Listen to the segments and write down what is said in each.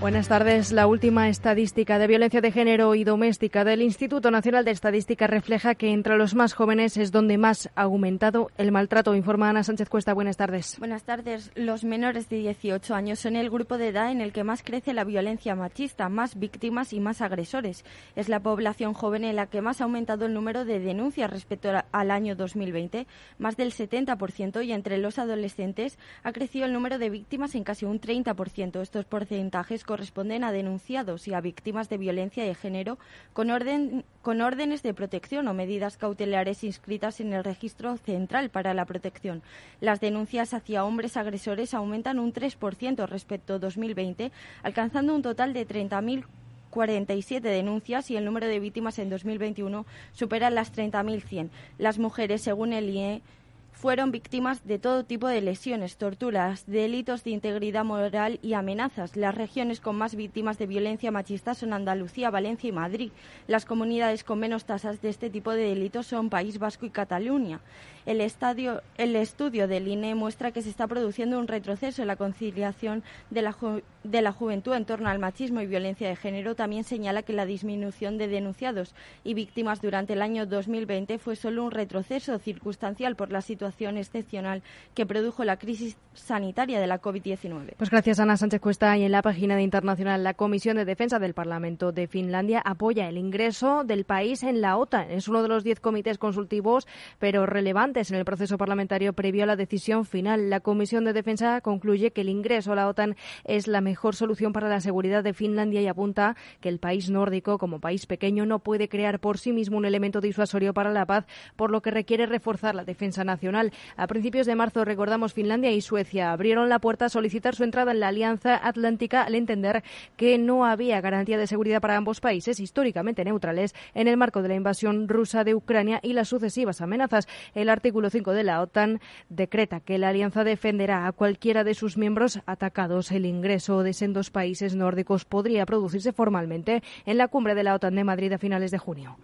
Buenas tardes. La última estadística de violencia de género y doméstica del Instituto Nacional de Estadística refleja que entre los más jóvenes es donde más ha aumentado el maltrato, informa Ana Sánchez Cuesta. Buenas tardes. Buenas tardes. Los menores de 18 años son el grupo de edad en el que más crece la violencia machista, más víctimas y más agresores. Es la población joven en la que más ha aumentado el número de denuncias respecto al año 2020, más del 70%, y entre los adolescentes ha crecido el número de víctimas en casi un 30%. Estos porcentajes corresponden a denunciados y a víctimas de violencia de género con, orden, con órdenes de protección o medidas cautelares inscritas en el Registro Central para la Protección. Las denuncias hacia hombres agresores aumentan un 3% respecto a 2020, alcanzando un total de 30.047 denuncias y el número de víctimas en 2021 supera las 30.100. Las mujeres, según el IE, fueron víctimas de todo tipo de lesiones, torturas, delitos de integridad moral y amenazas. Las regiones con más víctimas de violencia machista son Andalucía, Valencia y Madrid. Las comunidades con menos tasas de este tipo de delitos son País Vasco y Cataluña. El, estudio del INE muestra que se está produciendo un retroceso en la conciliación de la, de la juventud en torno al machismo y violencia de género. También señala que la disminución de denunciados y víctimas durante el año 2020 fue solo un retroceso circunstancial por la situación excepcional que produjo la crisis sanitaria de la COVID-19. Pues gracias, Ana Sánchez Cuesta. Y en la página de Internacional, la Comisión de Defensa del Parlamento de Finlandia apoya el ingreso del país en la OTAN. Es uno de los diez comités consultivos, pero en el proceso parlamentario previo a la decisión final. La Comisión de Defensa concluye que el ingreso a la OTAN es la mejor solución para la seguridad de Finlandia y apunta que el país nórdico, como país pequeño, no puede crear por sí mismo un elemento disuasorio para la paz, por lo que requiere reforzar la defensa nacional. A principios de marzo, recordamos, Finlandia y Suecia abrieron la puerta a solicitar su entrada en la Alianza Atlántica al entender que no había garantía de seguridad para ambos países históricamente neutrales en el marco de la invasión rusa de Ucrania y las sucesivas amenazas. El artículo 5 de la OTAN decreta que la alianza defenderá a cualquiera de sus miembros atacados. El ingreso de sendos países nórdicos podría producirse formalmente en la cumbre de la OTAN de Madrid a finales de junio.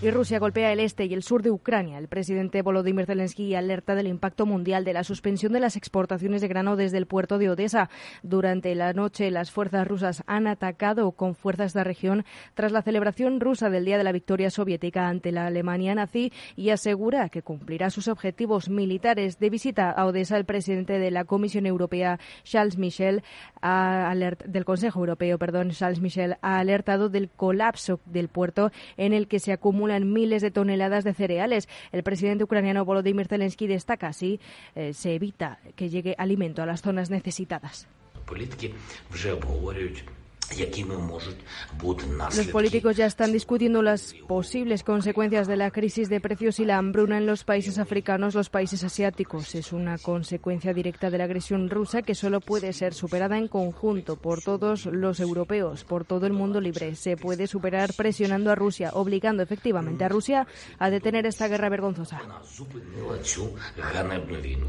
Y Rusia golpea el este y el sur de Ucrania. El presidente Volodymyr Zelensky alerta del impacto mundial de la suspensión de las exportaciones de grano desde el puerto de Odessa. Durante la noche, las fuerzas rusas han atacado con fuerzas de la región tras la celebración rusa del Día de la Victoria Soviética ante la Alemania nazi y asegura que cumplirá sus objetivos militares. De visita a Odessa, el presidente de la Comisión Europea, Charles Michel, del Consejo Europeo, perdón, Charles Michel, ha alertado del colapso del puerto en el que se acumula acumulan miles de toneladas de cereales. El presidente ucraniano Volodymyr Zelensky destaca así eh, se evita que llegue alimento a las zonas necesitadas. Los políticos ya están discutiendo las posibles consecuencias de la crisis de precios y la hambruna en los países africanos, los países asiáticos. Es una consecuencia directa de la agresión rusa que solo puede ser superada en conjunto por todos los europeos, por todo el mundo libre. Se puede superar presionando a Rusia, obligando efectivamente a Rusia a detener esta guerra vergonzosa.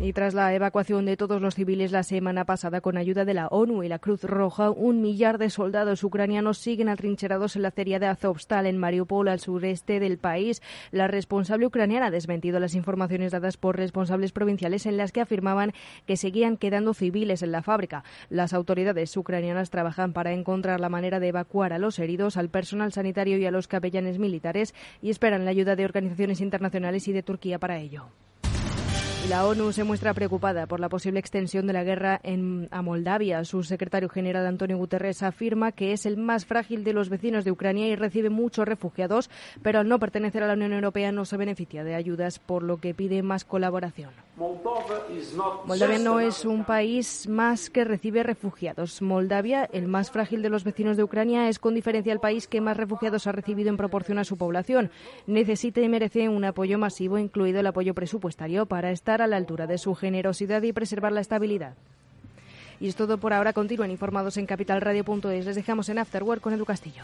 Y tras la evacuación de todos los civiles la semana pasada con ayuda de la ONU y la Cruz Roja, un millar de soldados soldados ucranianos siguen atrincherados en la acería de Azovstal, en Mariupol, al sureste del país. La responsable ucraniana ha desmentido las informaciones dadas por responsables provinciales en las que afirmaban que seguían quedando civiles en la fábrica. Las autoridades ucranianas trabajan para encontrar la manera de evacuar a los heridos, al personal sanitario y a los capellanes militares y esperan la ayuda de organizaciones internacionales y de Turquía para ello. La ONU se muestra preocupada por la posible extensión de la guerra en, a Moldavia. Su secretario general Antonio Guterres afirma que es el más frágil de los vecinos de Ucrania y recibe muchos refugiados, pero al no pertenecer a la Unión Europea no se beneficia de ayudas, por lo que pide más colaboración. Moldavia no es un país más que recibe refugiados. Moldavia, el más frágil de los vecinos de Ucrania, es con diferencia el país que más refugiados ha recibido en proporción a su población. Necesita y merece un apoyo masivo, incluido el apoyo presupuestario, para estar a la altura de su generosidad y preservar la estabilidad. Y es todo por ahora. Continúen informados en capitalradio.es. Les dejamos en Afterwork con Edu Castillo.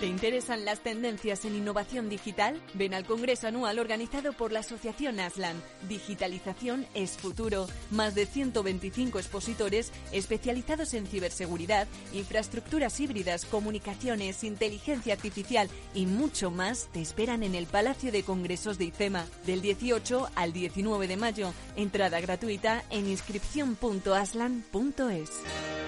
¿Te interesan las tendencias en innovación digital? Ven al Congreso Anual organizado por la Asociación Aslan. Digitalización es futuro. Más de 125 expositores especializados en ciberseguridad, infraestructuras híbridas, comunicaciones, inteligencia artificial y mucho más te esperan en el Palacio de Congresos de IFEMA del 18 al 19 de mayo. Entrada gratuita en inscripción.aslan.es.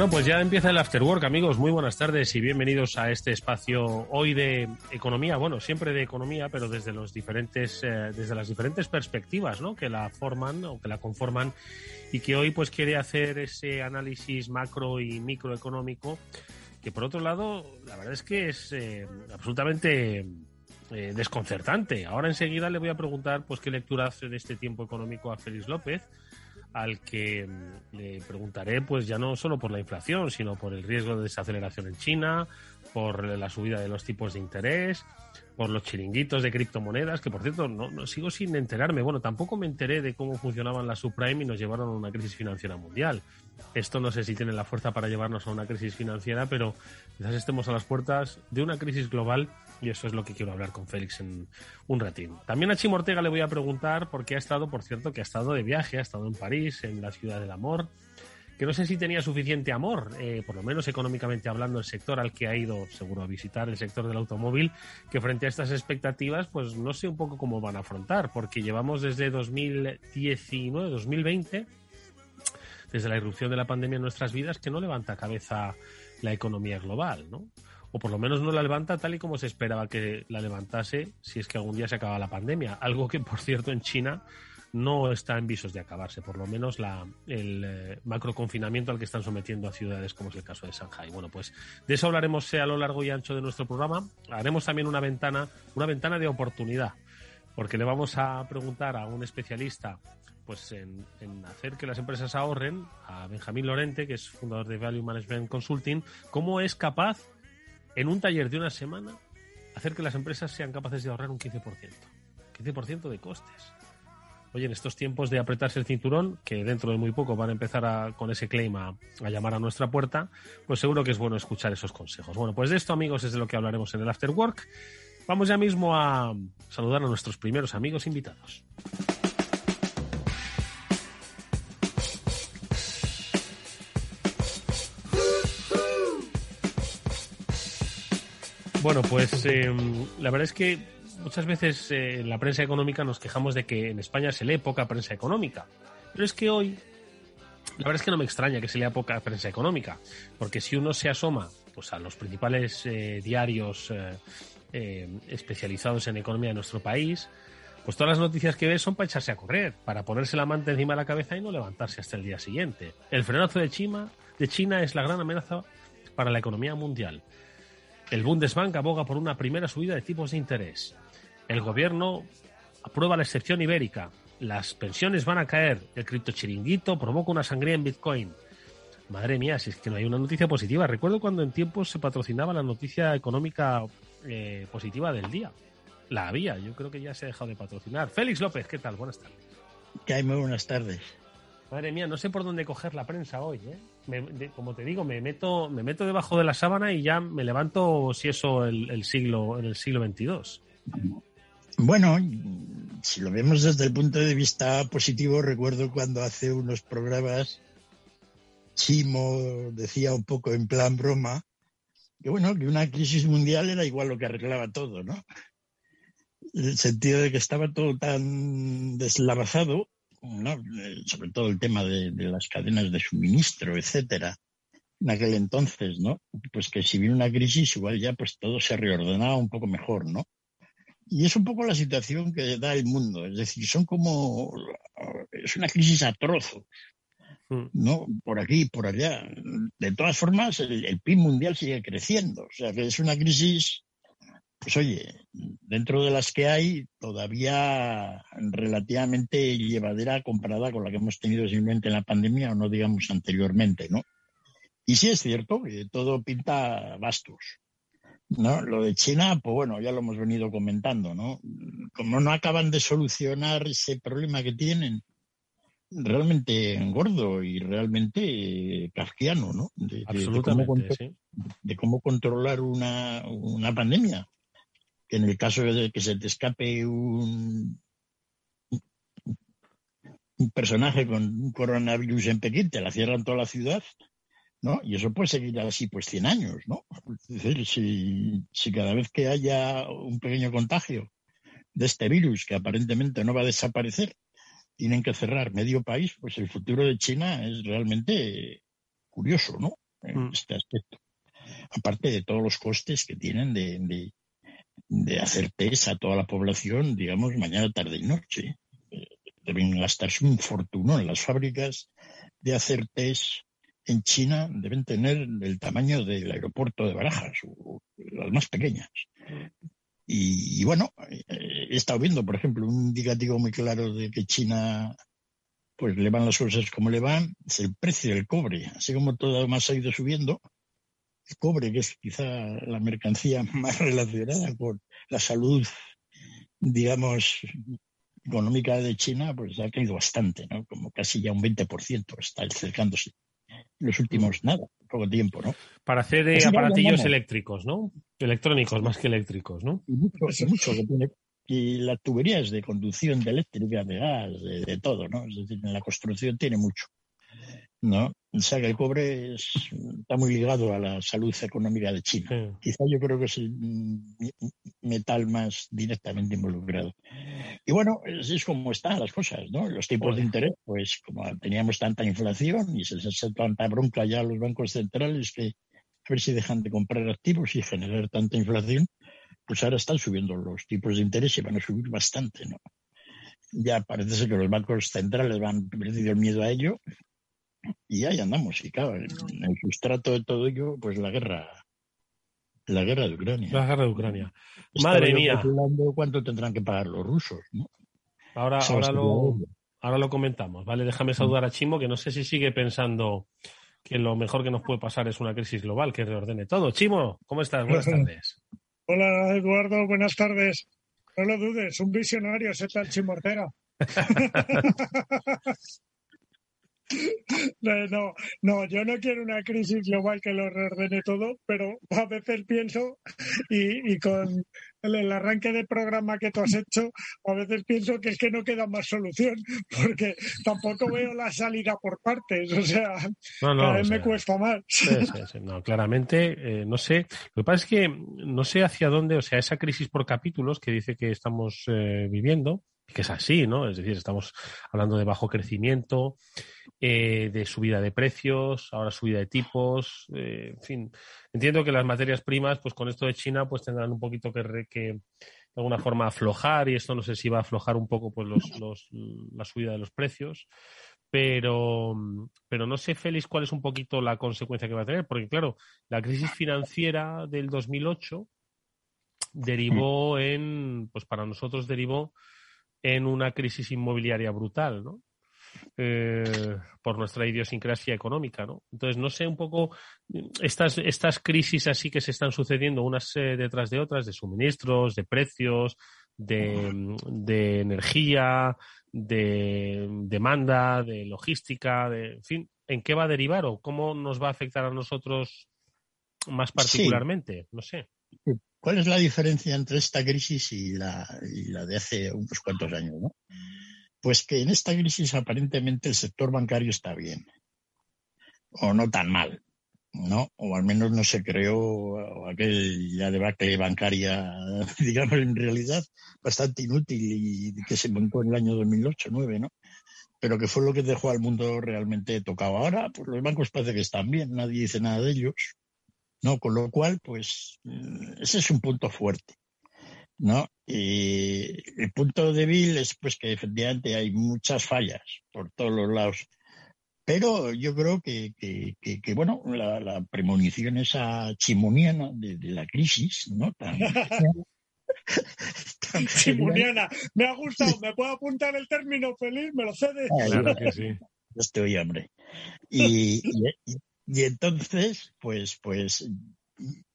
Bueno, pues ya empieza el After Work, amigos. Muy buenas tardes y bienvenidos a este espacio hoy de economía. Bueno, siempre de economía, pero desde los diferentes, eh, desde las diferentes perspectivas, ¿no? Que la forman o que la conforman y que hoy pues quiere hacer ese análisis macro y microeconómico que por otro lado la verdad es que es eh, absolutamente eh, desconcertante. Ahora enseguida le voy a preguntar pues qué lectura hace de este tiempo económico a Félix López al que mm, le preguntaré pues ya no solo por la inflación, sino por el riesgo de desaceleración en China, por la subida de los tipos de interés, por los chiringuitos de criptomonedas, que por cierto no, no, sigo sin enterarme. Bueno, tampoco me enteré de cómo funcionaban las subprime y nos llevaron a una crisis financiera mundial. Esto no sé si tiene la fuerza para llevarnos a una crisis financiera, pero quizás estemos a las puertas de una crisis global y eso es lo que quiero hablar con Félix en un ratín. También a Chimo Ortega le voy a preguntar por qué ha estado, por cierto, que ha estado de viaje, ha estado en París, en la ciudad del amor, que no sé si tenía suficiente amor, eh, por lo menos económicamente hablando, el sector al que ha ido seguro a visitar, el sector del automóvil, que frente a estas expectativas, pues no sé un poco cómo van a afrontar, porque llevamos desde 2019, 2020, desde la irrupción de la pandemia en nuestras vidas, que no levanta cabeza la economía global, ¿no? O por lo menos no la levanta tal y como se esperaba que la levantase si es que algún día se acaba la pandemia. Algo que, por cierto, en China no está en visos de acabarse, por lo menos la, el eh, macroconfinamiento al que están sometiendo a ciudades como es el caso de Shanghai. Bueno, pues de eso hablaremos a lo largo y ancho de nuestro programa. Haremos también una ventana, una ventana de oportunidad, porque le vamos a preguntar a un especialista pues en, hacer que las empresas ahorren, a Benjamín Lorente, que es fundador de Value Management Consulting, cómo es capaz, en un taller de una semana, hacer que las empresas sean capaces de ahorrar un 15%. 15% de costes oye, en estos tiempos de apretarse el cinturón, que dentro de muy poco van a empezar con ese claim a, a, llamar a nuestra puerta, pues seguro que es bueno escuchar esos consejos. Bueno, pues de esto, amigos, es de lo que hablaremos en el After Work. Vamos ya mismo a saludar a nuestros primeros amigos invitados. Bueno, pues eh, la verdad es que muchas veces eh, en la prensa económica nos quejamos de que en España se lee poca prensa económica. Pero es que hoy, la verdad es que no me extraña que se lea poca prensa económica, porque si uno se asoma pues, a los principales eh, diarios eh, eh, especializados en economía de nuestro país, pues todas las noticias que ves son para echarse a correr, para ponerse la manta encima de la cabeza y no levantarse hasta el día siguiente. El frenazo de China, de China es la gran amenaza para la economía mundial. El Bundesbank aboga por una primera subida de tipos de interés. El gobierno aprueba la excepción ibérica. Las pensiones van a caer. El criptochiringuito provoca una sangría en Bitcoin. Madre mía, si es que no hay una noticia positiva. Recuerdo cuando en tiempos se patrocinaba la noticia económica eh, positiva del día. La había, yo creo que ya se ha dejado de patrocinar. Félix López, ¿qué tal? Buenas tardes. ¿Qué hay? Muy buenas tardes. Madre mía, no sé por dónde coger la prensa hoy, ¿eh? Me, como te digo, me meto, me meto debajo de la sábana y ya me levanto, si eso, el, el siglo, en el siglo XXII. Bueno, si lo vemos desde el punto de vista positivo, recuerdo cuando hace unos programas Chimo decía un poco en plan broma que bueno, que una crisis mundial era igual lo que arreglaba todo, ¿no? En el sentido de que estaba todo tan deslavazado, ¿no? sobre todo el tema de, de las cadenas de suministro, etcétera, en aquel entonces, ¿no? Pues que si viene una crisis, igual ya pues todo se reordenaba un poco mejor, ¿no? Y es un poco la situación que da el mundo, es decir, son como, es una crisis a trozos, mm. ¿no? Por aquí, por allá. De todas formas, el, PIB mundial sigue creciendo, o sea que es una crisis, pues oye, dentro de las que hay, todavía relativamente llevadera comparada con la que hemos tenido simplemente en la pandemia o no digamos anteriormente, ¿no? Y sí es cierto que todo pinta bastos. ¿no? Lo de China, pues bueno, ya lo hemos venido comentando, ¿no? Como no acaban de solucionar ese problema que tienen, realmente gordo y realmente kafkiano, ¿no? De, Absolutamente, cómo, de cómo controlar una, una pandemia. Que en el caso de que se te escape un, un personaje con un coronavirus en Pekín, te la cierran toda la ciudad ¿no? Y eso puede seguir así pues 100 años, ¿no? Es decir, si, si cada vez que haya un pequeño contagio de este virus que aparentemente no va a desaparecer, tienen que cerrar medio país, pues el futuro de China es realmente curioso, ¿no? En mm. este aspecto. Aparte de todos los costes que tienen de, de, de hacer test a toda la población, digamos, mañana, tarde y noche. Eh, deben gastarse un en las fábricas de hacer test en China deben tener el tamaño del aeropuerto de Barajas, o las más pequeñas. Y, bueno, eh, he estado viendo, por ejemplo, un indicativo muy claro de que China pues le van las cosas como le van, es el precio del cobre. Así como todo más ha ido subiendo, el cobre, que es quizá la mercancía más relacionada con la salud, digamos, económica de China, pues ha caído bastante, ¿no? Como casi ya un 20%, está acercándose los últimos, nada, poco tiempo, ¿no? Para hacer eh, aparatillos eléctricos, ¿no? Electrónicos más que eléctricos, ¿no? Y mucho, y mucho que tiene. Y las tuberías de conducción de eléctrica, de gas, de, todo, ¿no? Es decir, en la construcción tiene mucho. ¿No? O sea que el cobre está muy ligado a la salud económica de China. Quizá yo creo que es el metal más directamente involucrado. Y bueno, es, como están las cosas, ¿no? Los tipos de interés, pues como teníamos tanta inflación y se hace tanta bronca ya a los bancos centrales que a ver si dejan de comprar activos y generar tanta inflación, pues ahora están subiendo los tipos de interés y van a subir bastante, ¿no? Ya parece ser que los bancos centrales van perdido el miedo a ello y ahí andamos, y claro, en el sustrato de todo ello, pues la guerra, la guerra de Ucrania. La guerra de Ucrania. Madre mía. ¿Cuánto tendrán que pagar los rusos? Ahora, ahora lo, ahora lo comentamos, ¿vale? Déjame saludar a Chimo, que no sé si sigue pensando que lo mejor que nos puede pasar es una crisis global que reordene todo. Chimo, ¿cómo estás? Buenas tardes. Hola, Eduardo, buenas tardes. No lo dudes, un visionario ese tal Chimortera. No, no, yo no quiero una crisis global que lo reordene todo, pero a veces pienso, y, con el, arranque del programa que tú has hecho, a veces pienso que es que no queda más solución, porque tampoco veo la salida por partes, o sea, cada vez me cuesta más. no, claramente, eh, no sé. Lo que pasa es que no sé hacia dónde, o sea, esa crisis por capítulos que dice que estamos eh, viviendo, que es así, ¿no? Es decir, estamos hablando de bajo crecimiento, eh, de subida de precios, ahora subida de tipos, eh, en fin. Entiendo que las materias primas, pues con esto de China, pues tendrán un poquito que, que de alguna forma aflojar y esto no sé si va a aflojar un poco pues los, los, la subida de los precios. Pero, pero no sé, Félix, cuál es un poquito la consecuencia que va a tener, porque claro, la crisis financiera del 2008 derivó en, pues para nosotros derivó en una crisis inmobiliaria brutal, ¿no? Eh, por nuestra idiosincrasia económica, ¿no? Entonces, no sé un poco estas, estas crisis así que se están sucediendo unas eh, detrás de otras, de suministros, de precios, de, de, energía, de demanda, de logística, de, en fin, ¿en qué va a derivar o cómo nos va a afectar a nosotros más particularmente? No sé. ¿Cuál es la diferencia entre esta crisis y la, de hace unos cuantos años? Pues que en esta crisis aparentemente el sector bancario está bien, o no tan mal, ¿no? O al menos no se creó aquella debacle bancaria, digamos, en realidad bastante inútil y que se montó en el año 2008-2009, ¿no? Pero que fue lo que dejó al mundo realmente tocado. Ahora, pues los bancos parece que están bien, nadie dice nada de ellos, ¿no? Con lo cual, pues, mm, ese es un punto fuerte, ¿no? Y el punto débil es, pues, que efectivamente hay muchas fallas por todos los lados pero yo creo que, que, que, bueno, la, la, premonición esa chimoniana de, de la crisis, ¿no? Tan, tan chimoniana, me ha gustado, me puedo apuntar el término feliz, me lo cedes. Claro que sí. Estoy, hombre. Y, y, y, entonces, pues, pues,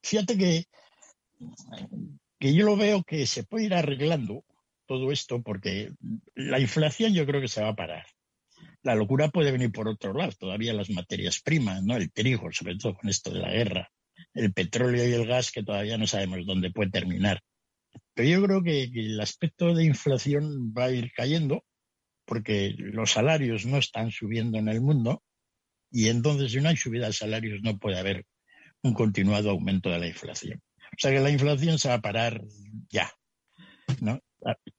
fíjate que, que yo lo veo que se puede ir arreglando todo esto porque la inflación yo creo que se va a parar la locura puede venir por otro lado, todavía las materias primas, ¿no? El trigo, sobre todo con esto de la guerra, el petróleo y el gas, que todavía no sabemos dónde puede terminar. Pero yo creo que, que el aspecto de inflación va a ir cayendo, porque los salarios no están subiendo en el mundo, y entonces si no hay subida de salarios no puede haber un continuado aumento de la inflación. O sea que la inflación se va a parar ya. ¿no?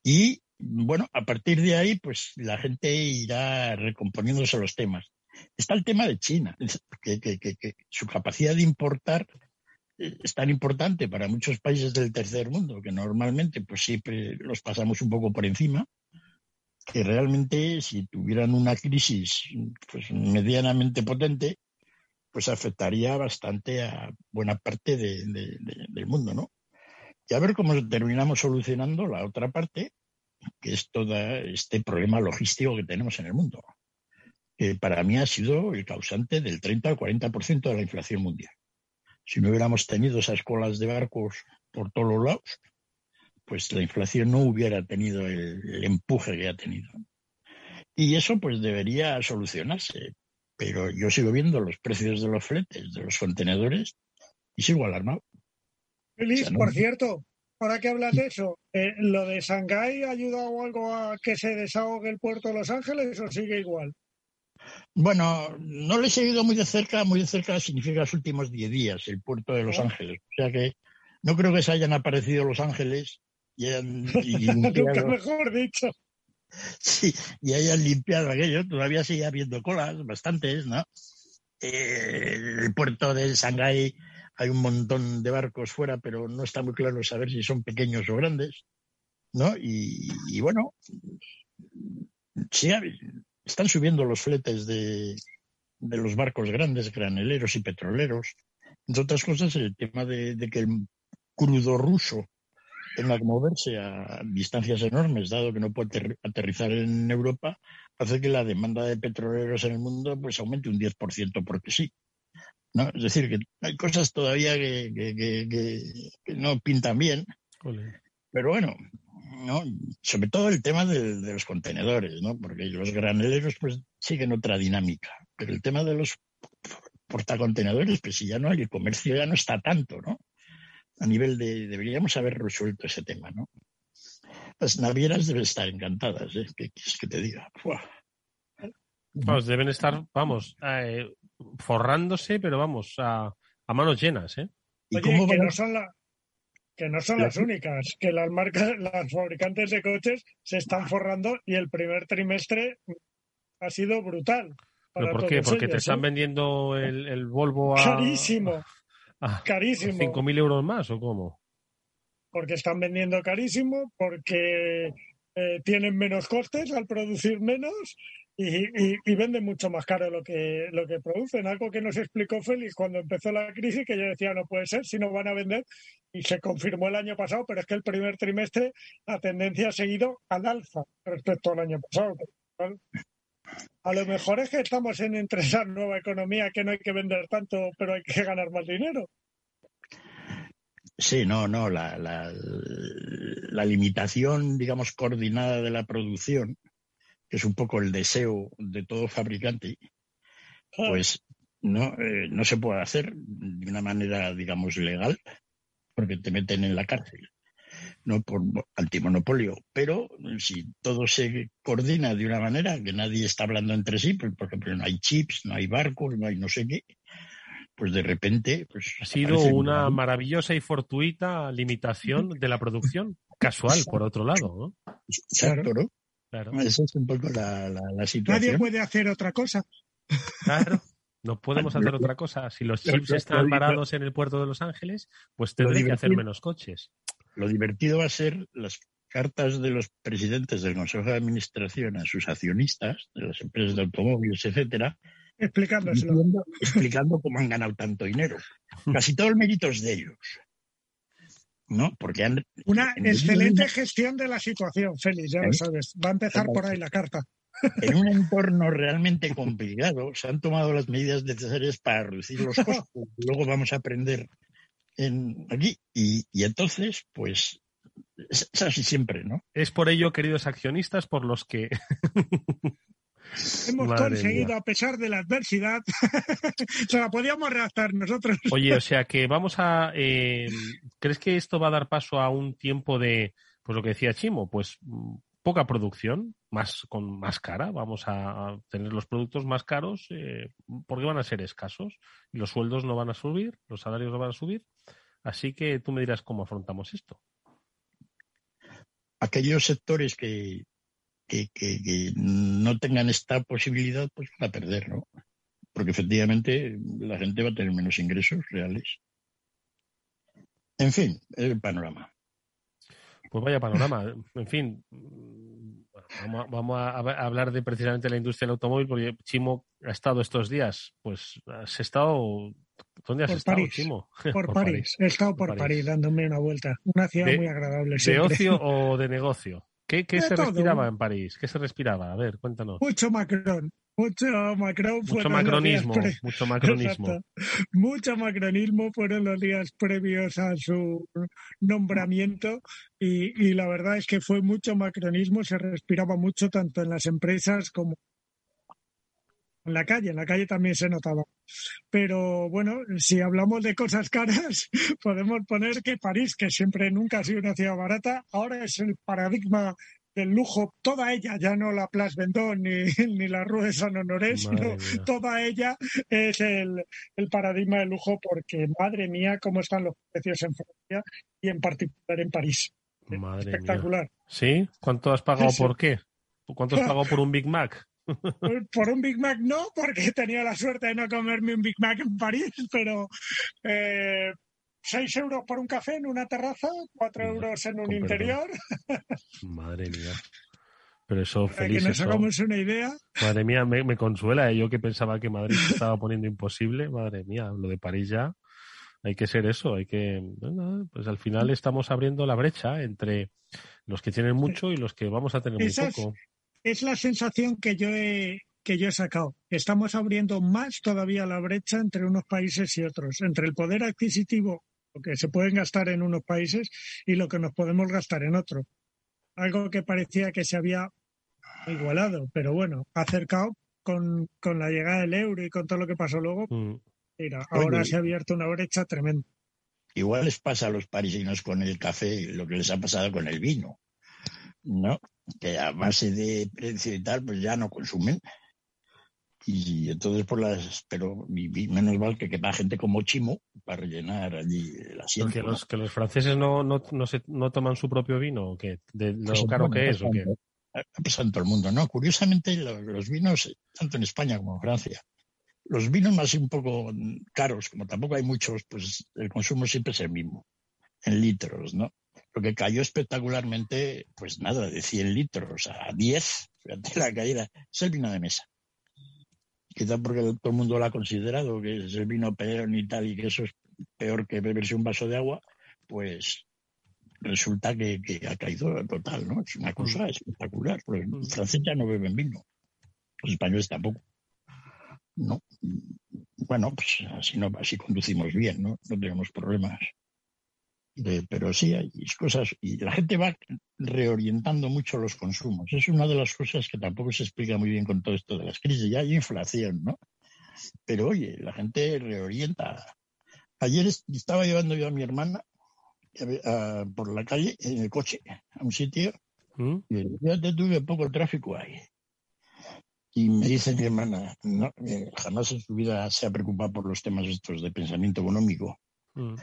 Y bueno, a partir de ahí, pues la gente irá recomponiéndose los temas. Está el tema de China, que, que, que, que su capacidad de importar eh, es tan importante para muchos países del tercer mundo, que normalmente pues siempre los pasamos un poco por encima, que realmente si tuvieran una crisis pues, medianamente potente, pues afectaría bastante a buena parte de, de, de, del mundo, ¿no? Y a ver cómo terminamos solucionando la otra parte, que es todo este problema logístico que tenemos en el mundo, que para mí ha sido el causante del 30 al 40% de la inflación mundial. Si no hubiéramos tenido esas colas de barcos por todos lados, pues la inflación no hubiera tenido el, el empuje que ha tenido. Y eso pues debería solucionarse, pero yo sigo viendo los precios de los fletes, de los contenedores, y sigo alarmado. Feliz, o sea, no... por cierto, ahora que hablas de eso, eh, ¿lo de Shanghái ha ayudado algo a que se desahogue el puerto de Los Ángeles o sigue igual? Bueno, no le he seguido muy de cerca, muy de cerca significa los últimos 10 días, el puerto de Los oh. Ángeles. O sea que no creo que se hayan aparecido Los Ángeles y hayan y limpiado... mejor dicho. Sí, y hayan limpiado aquello. Todavía sigue habiendo colas, bastantes, ¿no? Eh, el puerto de Shanghái hay un montón de barcos fuera, pero no está muy claro saber si son pequeños o grandes, ¿no? Y, y bueno, sí, están subiendo los fletes de, de, los barcos grandes, graneleros y petroleros. Entre otras cosas, el tema de, de que el crudo ruso tenga que moverse a distancias enormes, dado que no puede aterrizar en Europa, hace que la demanda de petroleros en el mundo pues aumente un 10% porque sí. ¿no? Es decir, que hay cosas todavía que, que, que, que no pintan bien. Pero bueno, ¿no? sobre todo el tema de, de, los contenedores, ¿no? porque los graneleros pues siguen otra dinámica. Pero el tema de los portacontenedores, pues si ya no hay, el comercio ya no está tanto, ¿no? A nivel de, deberíamos haber resuelto ese tema, ¿no? Las navieras deben estar encantadas, ¿eh? ¿Qué quieres que te diga? ¡Fua! Vamos, deben estar, vamos, eh, forrándose, pero vamos, a, a manos llenas, ¿eh? ¿Y Oye, cómo que, no son la, que no son las únicas, que las marcas, las fabricantes de coches se están forrando y el primer trimestre ha sido brutal. ¿Pero por qué? Porque ellos, te están ¿eh? vendiendo el, el, Volvo a... Carísimo. A, carísimo. ¿5.000 euros más o cómo? Porque están vendiendo carísimo, porque eh, tienen menos costes al producir menos y, y, y, venden mucho más caro lo que, lo que producen. Algo que nos explicó Félix cuando empezó la crisis, que yo decía, no puede ser, si no van a vender. Y se confirmó el año pasado, pero es que el primer trimestre la tendencia ha seguido al alza respecto al año pasado. A lo mejor es que estamos en entre esa nueva economía que no hay que vender tanto, pero hay que ganar más dinero. Sí, no, no, la, la, la limitación, digamos, coordinada de la producción que es un poco el deseo de todo fabricante, pues no, eh, no se puede hacer de una manera, digamos, legal, porque te meten en la cárcel, no por antimonopolio. Pero si todo se coordina de una manera, que nadie está hablando entre sí, pues, por ejemplo, no hay chips, no hay barcos, no hay no sé qué, pues de repente... Pues, ha sido una maravillosa y fortuita limitación de la producción, casual, por otro lado. ¿no? Exacto, ¿no? Claro. Esa es un poco la, la, situación. Nadie puede hacer otra cosa. Claro. No podemos hacer otra cosa. Si los chips están varados en el puerto de Los Ángeles, pues tendré que hacer menos coches. Lo divertido va a ser las cartas de los presidentes del Consejo de Administración a sus accionistas, de las empresas de automóviles, etcétera, explicando, explicando cómo han ganado tanto dinero. Casi todo el mérito es de ellos. ¿no? Porque han, Una excelente gestión de la situación, Félix, ya lo ¿Eh? sabes. Va a empezar por ahí la carta. En un entorno realmente complicado, se han tomado las medidas necesarias para reducir los costos. Luego vamos a aprender en, aquí. Y, entonces, pues, es, así siempre, ¿no? Es por ello, queridos accionistas, por los que Hemos conseguido, a pesar de la adversidad, se la podíamos redactar nosotros. Oye, o sea que vamos a. Eh, ¿Crees que esto va a dar paso a un tiempo de, pues lo que decía Chimo, pues poca producción, más con más cara, vamos a tener los productos más caros eh, porque van a ser escasos y los sueldos no van a subir, los salarios no van a subir. Así que tú me dirás cómo afrontamos esto. Aquellos sectores que, que, no tengan esta posibilidad, pues van a perder, ¿no? Porque efectivamente la gente va a tener menos ingresos reales. En fin, el panorama. Pues vaya panorama. En fin, vamos, a, hablar de precisamente la industria del automóvil, porque Chimo ha estado estos días, pues has estado. ¿Dónde has estado, Chimo? Por, París. He estado por, París. dándome una vuelta. Una ciudad muy agradable. ¿De ocio o de negocio? ¿Qué, se respiraba en París? ¿Qué se respiraba? A ver, cuéntanos. Mucho Macron. Mucho Macron mucho macronismo, mucho macronismo. Mucho macronismo fueron los días previos a su nombramiento y, y la verdad es que fue mucho macronismo, se respiraba mucho tanto en las empresas como en la calle, en la calle también se notaba. Pero bueno, si hablamos de cosas caras, podemos poner que París, que siempre nunca ha sido una ciudad barata, ahora es el paradigma del lujo, toda ella, ya no la Place Vendôme ni, ni la Rue de San Honoré, sino toda ella es el, paradigma del lujo porque, madre mía, cómo están los precios en Francia y en particular en París. Espectacular. ¿Sí? ¿Cuánto has pagado por qué? ¿Cuánto has pagado por un Big Mac? Por un Big Mac no, porque he tenido la suerte de no comerme un Big Mac en París, pero eh, 6 euros por un café en una terraza, 4 euros en un interior. Madre mía. Pero eso, feliz. Que nos hagamos una idea. Madre mía, me, consuela. ¿eh? Yo que pensaba que Madrid se estaba poniendo imposible. Madre mía, lo de París ya. Hay que ser eso. Hay que. pues al final estamos abriendo la brecha entre los que tienen mucho y los que vamos a tener muy poco es la sensación que yo he, que yo he sacado. Estamos abriendo más todavía la brecha entre unos países y otros, entre el poder adquisitivo, lo que se pueden gastar en unos países y lo que nos podemos gastar en otros. Algo que parecía que se había igualado, pero bueno, acercado con, la llegada del euro y con todo lo que pasó luego. Mm. Mira, ahora se ha abierto una brecha tremenda. Igual les pasa a los parisinos con el café lo que les ha pasado con el vino. ¿no? Que a base de precio y tal, pues ya no consumen. Y entonces, por las, pero menos mal que queda gente como Chimo para rellenar allí el asiento. Que los, que los franceses no, no, no, se, no toman su propio vino, ¿o qué? ¿De lo pues caro que es? ¿o qué? Ha pasado en todo el mundo, ¿no? Curiosamente, los, vinos, tanto en España como en Francia, los vinos más un poco caros, como tampoco hay muchos, pues el consumo siempre es el mismo, en litros, ¿no? Lo que cayó espectacularmente, pues nada, de 100 litros a 10, fíjate la caída, es el vino de mesa. Quizá porque todo el mundo lo ha considerado que es el vino peor y tal, y que eso es peor que beberse un vaso de agua, pues resulta que, ha caído total, ¿no? Es una cosa mm. espectacular, porque los franceses ya no beben vino, los españoles tampoco. No. Bueno, pues así no, así conducimos bien, ¿no? No tenemos problemas pero sí hay cosas y la gente va reorientando mucho los consumos. Es una de las cosas que tampoco se explica muy bien con todo esto de las crisis. Ya hay inflación, ¿no? Pero oye, la gente reorienta. Ayer estaba llevando yo a mi hermana por la calle en el coche a un sitio ¿Mm? y fíjate tuve poco tráfico ahí. Y me dice mi hermana, no, eh, jamás en su vida se ha preocupado por los temas estos de pensamiento económico. Mm.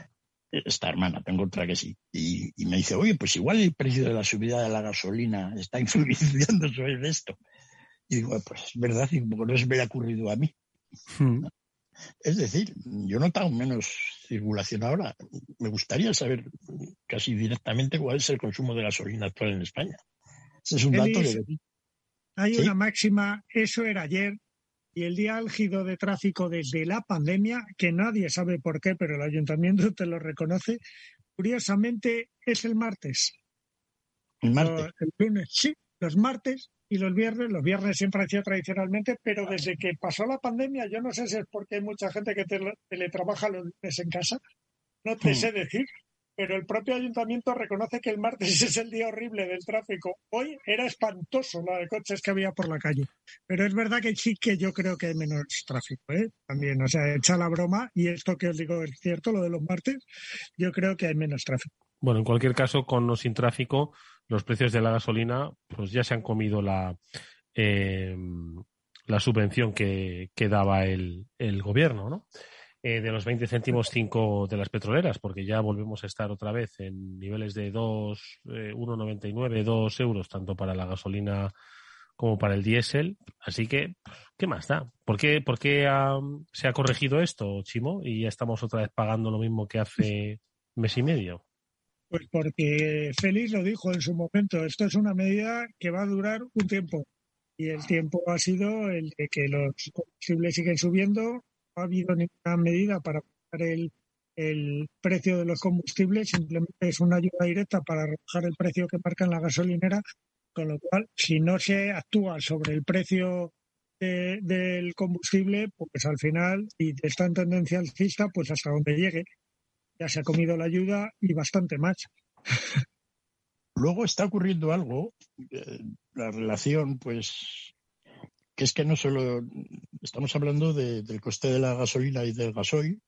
Esta hermana, tengo otra que sí. Y, y me dice, oye, pues igual el precio de la subida de la gasolina está influenciando sobre esto. Y digo, pues es verdad, y no se me ha ocurrido a mí. Mm. Es decir, yo he notado menos circulación ahora. Me gustaría saber casi directamente cuál es el consumo de gasolina actual en España. Ese es un dato Elis, que... Hay Sí. una máxima, eso era ayer, y el día álgido de tráfico desde la pandemia, que nadie sabe por qué, pero el ayuntamiento te lo reconoce, curiosamente es el martes. El O martes. el lunes, sí, los martes y los viernes. Los viernes siempre han sido tradicionalmente, pero desde que pasó la pandemia, yo no sé si es porque hay mucha gente que tele- teletrabaja los lunes en casa, no te Hmm. sé decir, pero el propio ayuntamiento reconoce que el martes es el día horrible del tráfico. Hoy era espantoso la de coches que había por la calle. Pero es verdad que sí que yo creo que hay menos tráfico, ¿eh? También, o sea, echa la broma, y esto que os digo es cierto, lo de los martes, yo creo que hay menos tráfico. Bueno, en cualquier caso, con o sin tráfico, los precios de la gasolina pues ya se han comido la, eh, la subvención que, que daba el, el gobierno, ¿no? Eh, de los 20 céntimos 5 de las petroleras, porque ya volvemos a estar otra vez en niveles de 2, eh, 1,99, 2 euros, tanto para la gasolina como para el diésel. Así que, ¿qué más da? ¿Por qué, por qué se ha corregido esto, Chimo? Y ya estamos otra vez pagando lo mismo que hace mes y medio. Pues porque Félix lo dijo en su momento, esto es una medida que va a durar un tiempo. Y el tiempo ha sido el de que los combustibles siguen subiendo, ha habido ninguna medida para bajar el, el precio de los combustibles, simplemente es una ayuda directa para rebajar el precio que marca en la gasolinera, con lo cual, si no se actúa sobre el precio de- del combustible, pues al final, y está en tendencia alcista, pues hasta donde llegue, ya se ha comido la ayuda y bastante más. Luego está ocurriendo algo, eh, la relación, pues, que es que no solo estamos hablando de- del coste de la gasolina y del gasoil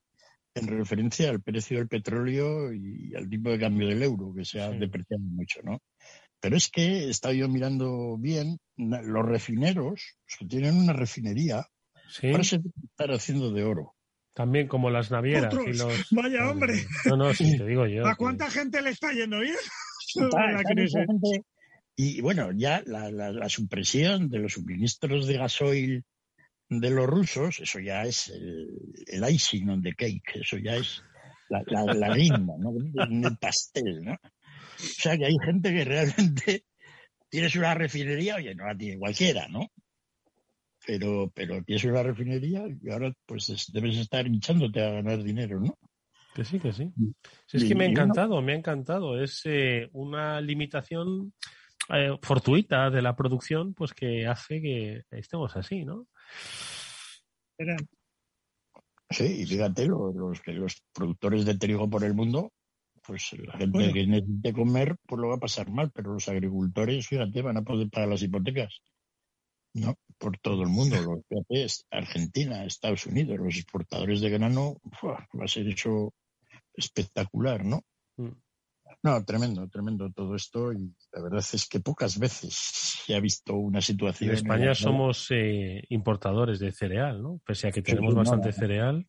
en referencia al precio del petróleo y al tipo de cambio del euro, que se ha Sí. depreciado mucho, ¿no? Pero es que he estado yo mirando bien, los refineros, los que tienen una refinería, Sí, ahora se están haciendo de oro. también como las navieras y los... Vaya, hombre. No, no, sí, te digo yo. ¿A que- cuánta gente le está yendo bien? Está- La está crisis. mucha gente- Y bueno, ya la, la- la supresión de los suministros de gasoil de los rusos, eso ya es el, el icing on the cake, eso ya es la, la, la guinda, ¿no? El pastel, ¿no? O sea que hay gente que realmente tienes una refinería, oye, no la tiene cualquiera, ¿no? Pero, pero tienes una refinería y ahora pues es- debes estar hinchándote a ganar dinero, ¿no? Que sí, que sí. Sí, es Y- que me ha encantado, me ha encantado. Es eh, una limitación eh, fortuita de la producción, pues que hace que estemos así, ¿no? Sí, y fíjate, lo- los, que los productores de trigo por el mundo, pues la gente Bueno. que necesite comer, pues lo va a pasar mal, pero los agricultores, fíjate, van a poder pagar las hipotecas. ¿No? Por todo el mundo. Los, fíjate, es Argentina, Estados Unidos, los exportadores de grano, ¡fua! va a ser eso espectacular, ¿no? Mm. No, tremendo, tremendo todo esto y la verdad es que pocas veces se ha visto una situación. En España somos eh, importadores de cereal, ¿no? Pese a que tenemos sí, bastante no. cereal.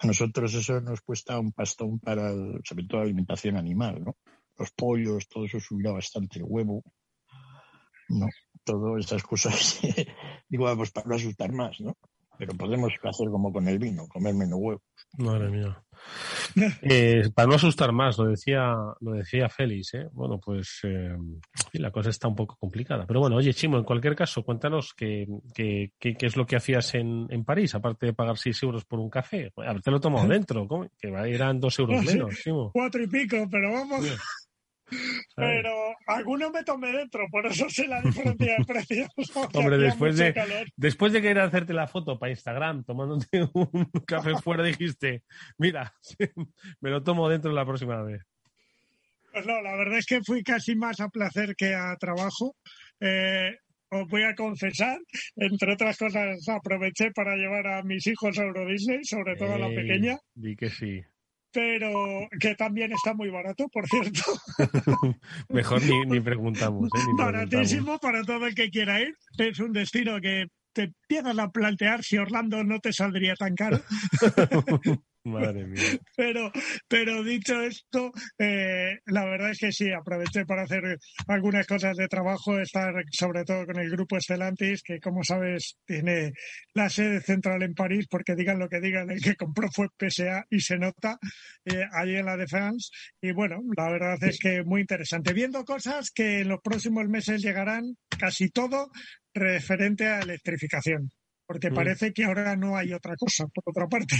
A nosotros eso nos cuesta un pastón para, sobre todo, la alimentación animal, ¿no? Los pollos, todo eso subirá bastante, el huevo, ¿no? Todas esas cosas, digo, pues para no asustar más, ¿no? Pero podemos hacer como con el vino, comer menos huevo. Madre mía. Eh, para no asustar más, lo decía, lo decía Félix, ¿eh? Bueno, pues eh, la cosa está un poco complicada. Pero bueno, oye, Chimo, en cualquier caso, cuéntanos qué, qué, qué- qué es lo que hacías en, en París, aparte de pagar 6 euros por un café. A ver, te lo tomado dentro, ¿cómo? que eran 2 euros sí. menos, Chimo. cuatro y pico, pero vamos. Pero alguno me tomé dentro, por eso sé la diferencia de precios. Hombre, después de- calor. Después de querer hacerte la foto para Instagram tomándote un café fuera, dijiste, mira, me lo tomo dentro la próxima vez. Pues no, la verdad es que fui casi más a placer que a trabajo. Eh, os voy a confesar, entre otras cosas, aproveché para llevar a mis hijos a Euro Disney, sobre todo a la Ey, pequeña. Di que sí. Pero que también está muy barato, por cierto. Mejor ni, ni preguntamos. ¿eh? Baratísimo para todo el que quiera ir. Es un destino que te empiezas a plantear si Orlando no te saldría tan caro. Madre mía. Pero, pero dicho esto, eh, la verdad es que sí, aproveché para hacer algunas cosas de trabajo, estar sobre todo con el grupo Estelantis, que como sabes tiene la sede central en París, porque digan lo que digan, el que compró fue PSA y se nota eh, ahí en la Defense. Y bueno, la verdad es que muy interesante. Viendo cosas que en los próximos meses llegarán casi todo referente a electrificación, porque mm. parece que ahora no hay otra cosa, por otra parte.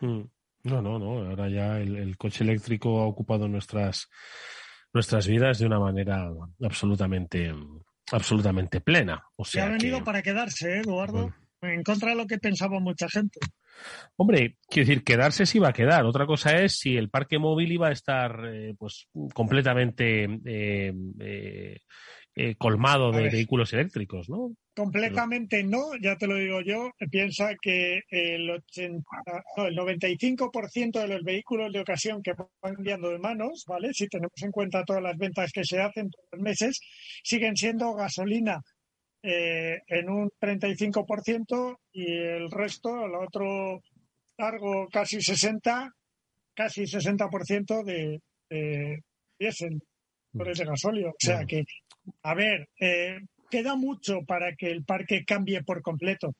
Mm. No, no, no. Ahora ya el, coche eléctrico ha ocupado nuestras nuestras vidas de una manera absolutamente absolutamente plena. O sea, ha venido para quedarse, ¿eh, Eduardo. En contra de lo que pensaba mucha gente. Hombre, quiero decir, quedarse sí va a quedar. Otra cosa es si el parque móvil iba a estar eh, pues completamente eh, eh eh, colmado de vehículos eléctricos, ¿no? Completamente no, ya te lo digo yo. Piensa que el, 80, el 95% de los vehículos de ocasión que van cambiando de manos, ¿vale? Si tenemos en cuenta todas las ventas que se hacen todos los meses, siguen siendo gasolina eh, en un 35% y el resto, el otro largo casi 60, casi 60% de, de diésel, por ese gasolio. O sea que a ver, eh, queda mucho para que el parque cambie por completo.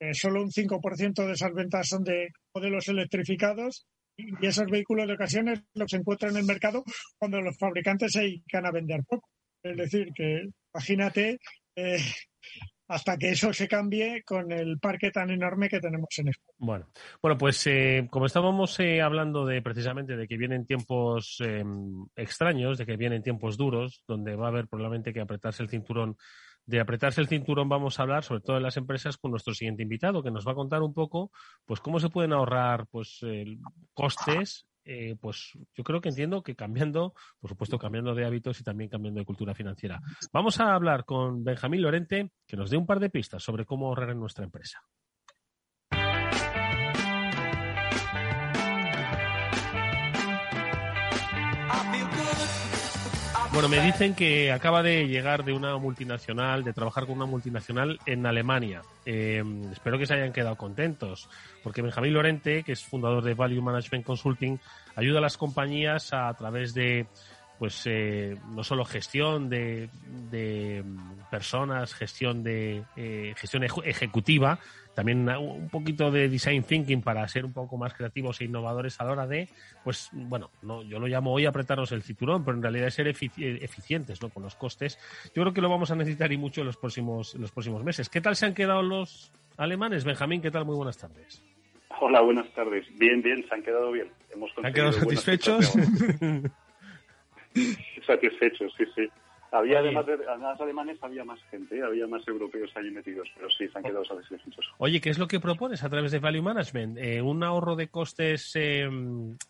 Eh, solo un 5% de esas ventas son de modelos electrificados y esos vehículos de ocasiones los encuentran en el mercado cuando los fabricantes se dedican a vender poco. Es decir, que imagínate eh, hasta que eso se cambie con el parque tan enorme que tenemos en España. Bueno, bueno pues eh, como estábamos eh, hablando de precisamente de que vienen tiempos em, extraños, de que vienen tiempos duros, donde va a haber probablemente que apretarse el cinturón. De apretarse el cinturón vamos a hablar, sobre todo en las empresas, con nuestro siguiente invitado, que nos va a contar un poco, pues cómo se pueden ahorrar, pues costes eh, pues yo creo que entiendo que cambiando, por supuesto, cambiando de hábitos y también cambiando de cultura financiera. Vamos a hablar con Benjamín Lorente, que nos dé un par de pistas sobre cómo ahorrar en nuestra empresa. Bueno, me dicen que acaba de llegar de una multinacional, de trabajar con una multinacional en Alemania. Em, espero que se hayan quedado contentos, porque Benjamín Lorente, que es fundador de Value Management Consulting, ayuda a las compañías a, través de pues eh, no solo gestión de, personas, gestión de eh, gestión ejecutiva, también un poquito de design thinking para ser un poco más creativos e innovadores a la hora de, pues bueno, no, yo lo llamo hoy apretarnos el cinturón, pero en realidad es ser eficientes ¿no? con los costes. Yo creo que lo vamos a necesitar y mucho en los próximos, en los próximos meses. ¿Qué tal se han quedado los alemanes? Benjamín, ¿qué tal? Muy buenas tardes. Hola, buenas tardes. Bien, bien, se han quedado bien. Hemos ¿Se han quedado satisfechos? satisfechos, sí, sí. Había además, de, además alemanes, había más gente, había más europeos allí metidos, pero sí, se han quedado satisfechos. Oye, ¿qué es lo que propones a través de Value Management? Eh, un ahorro de costes eh,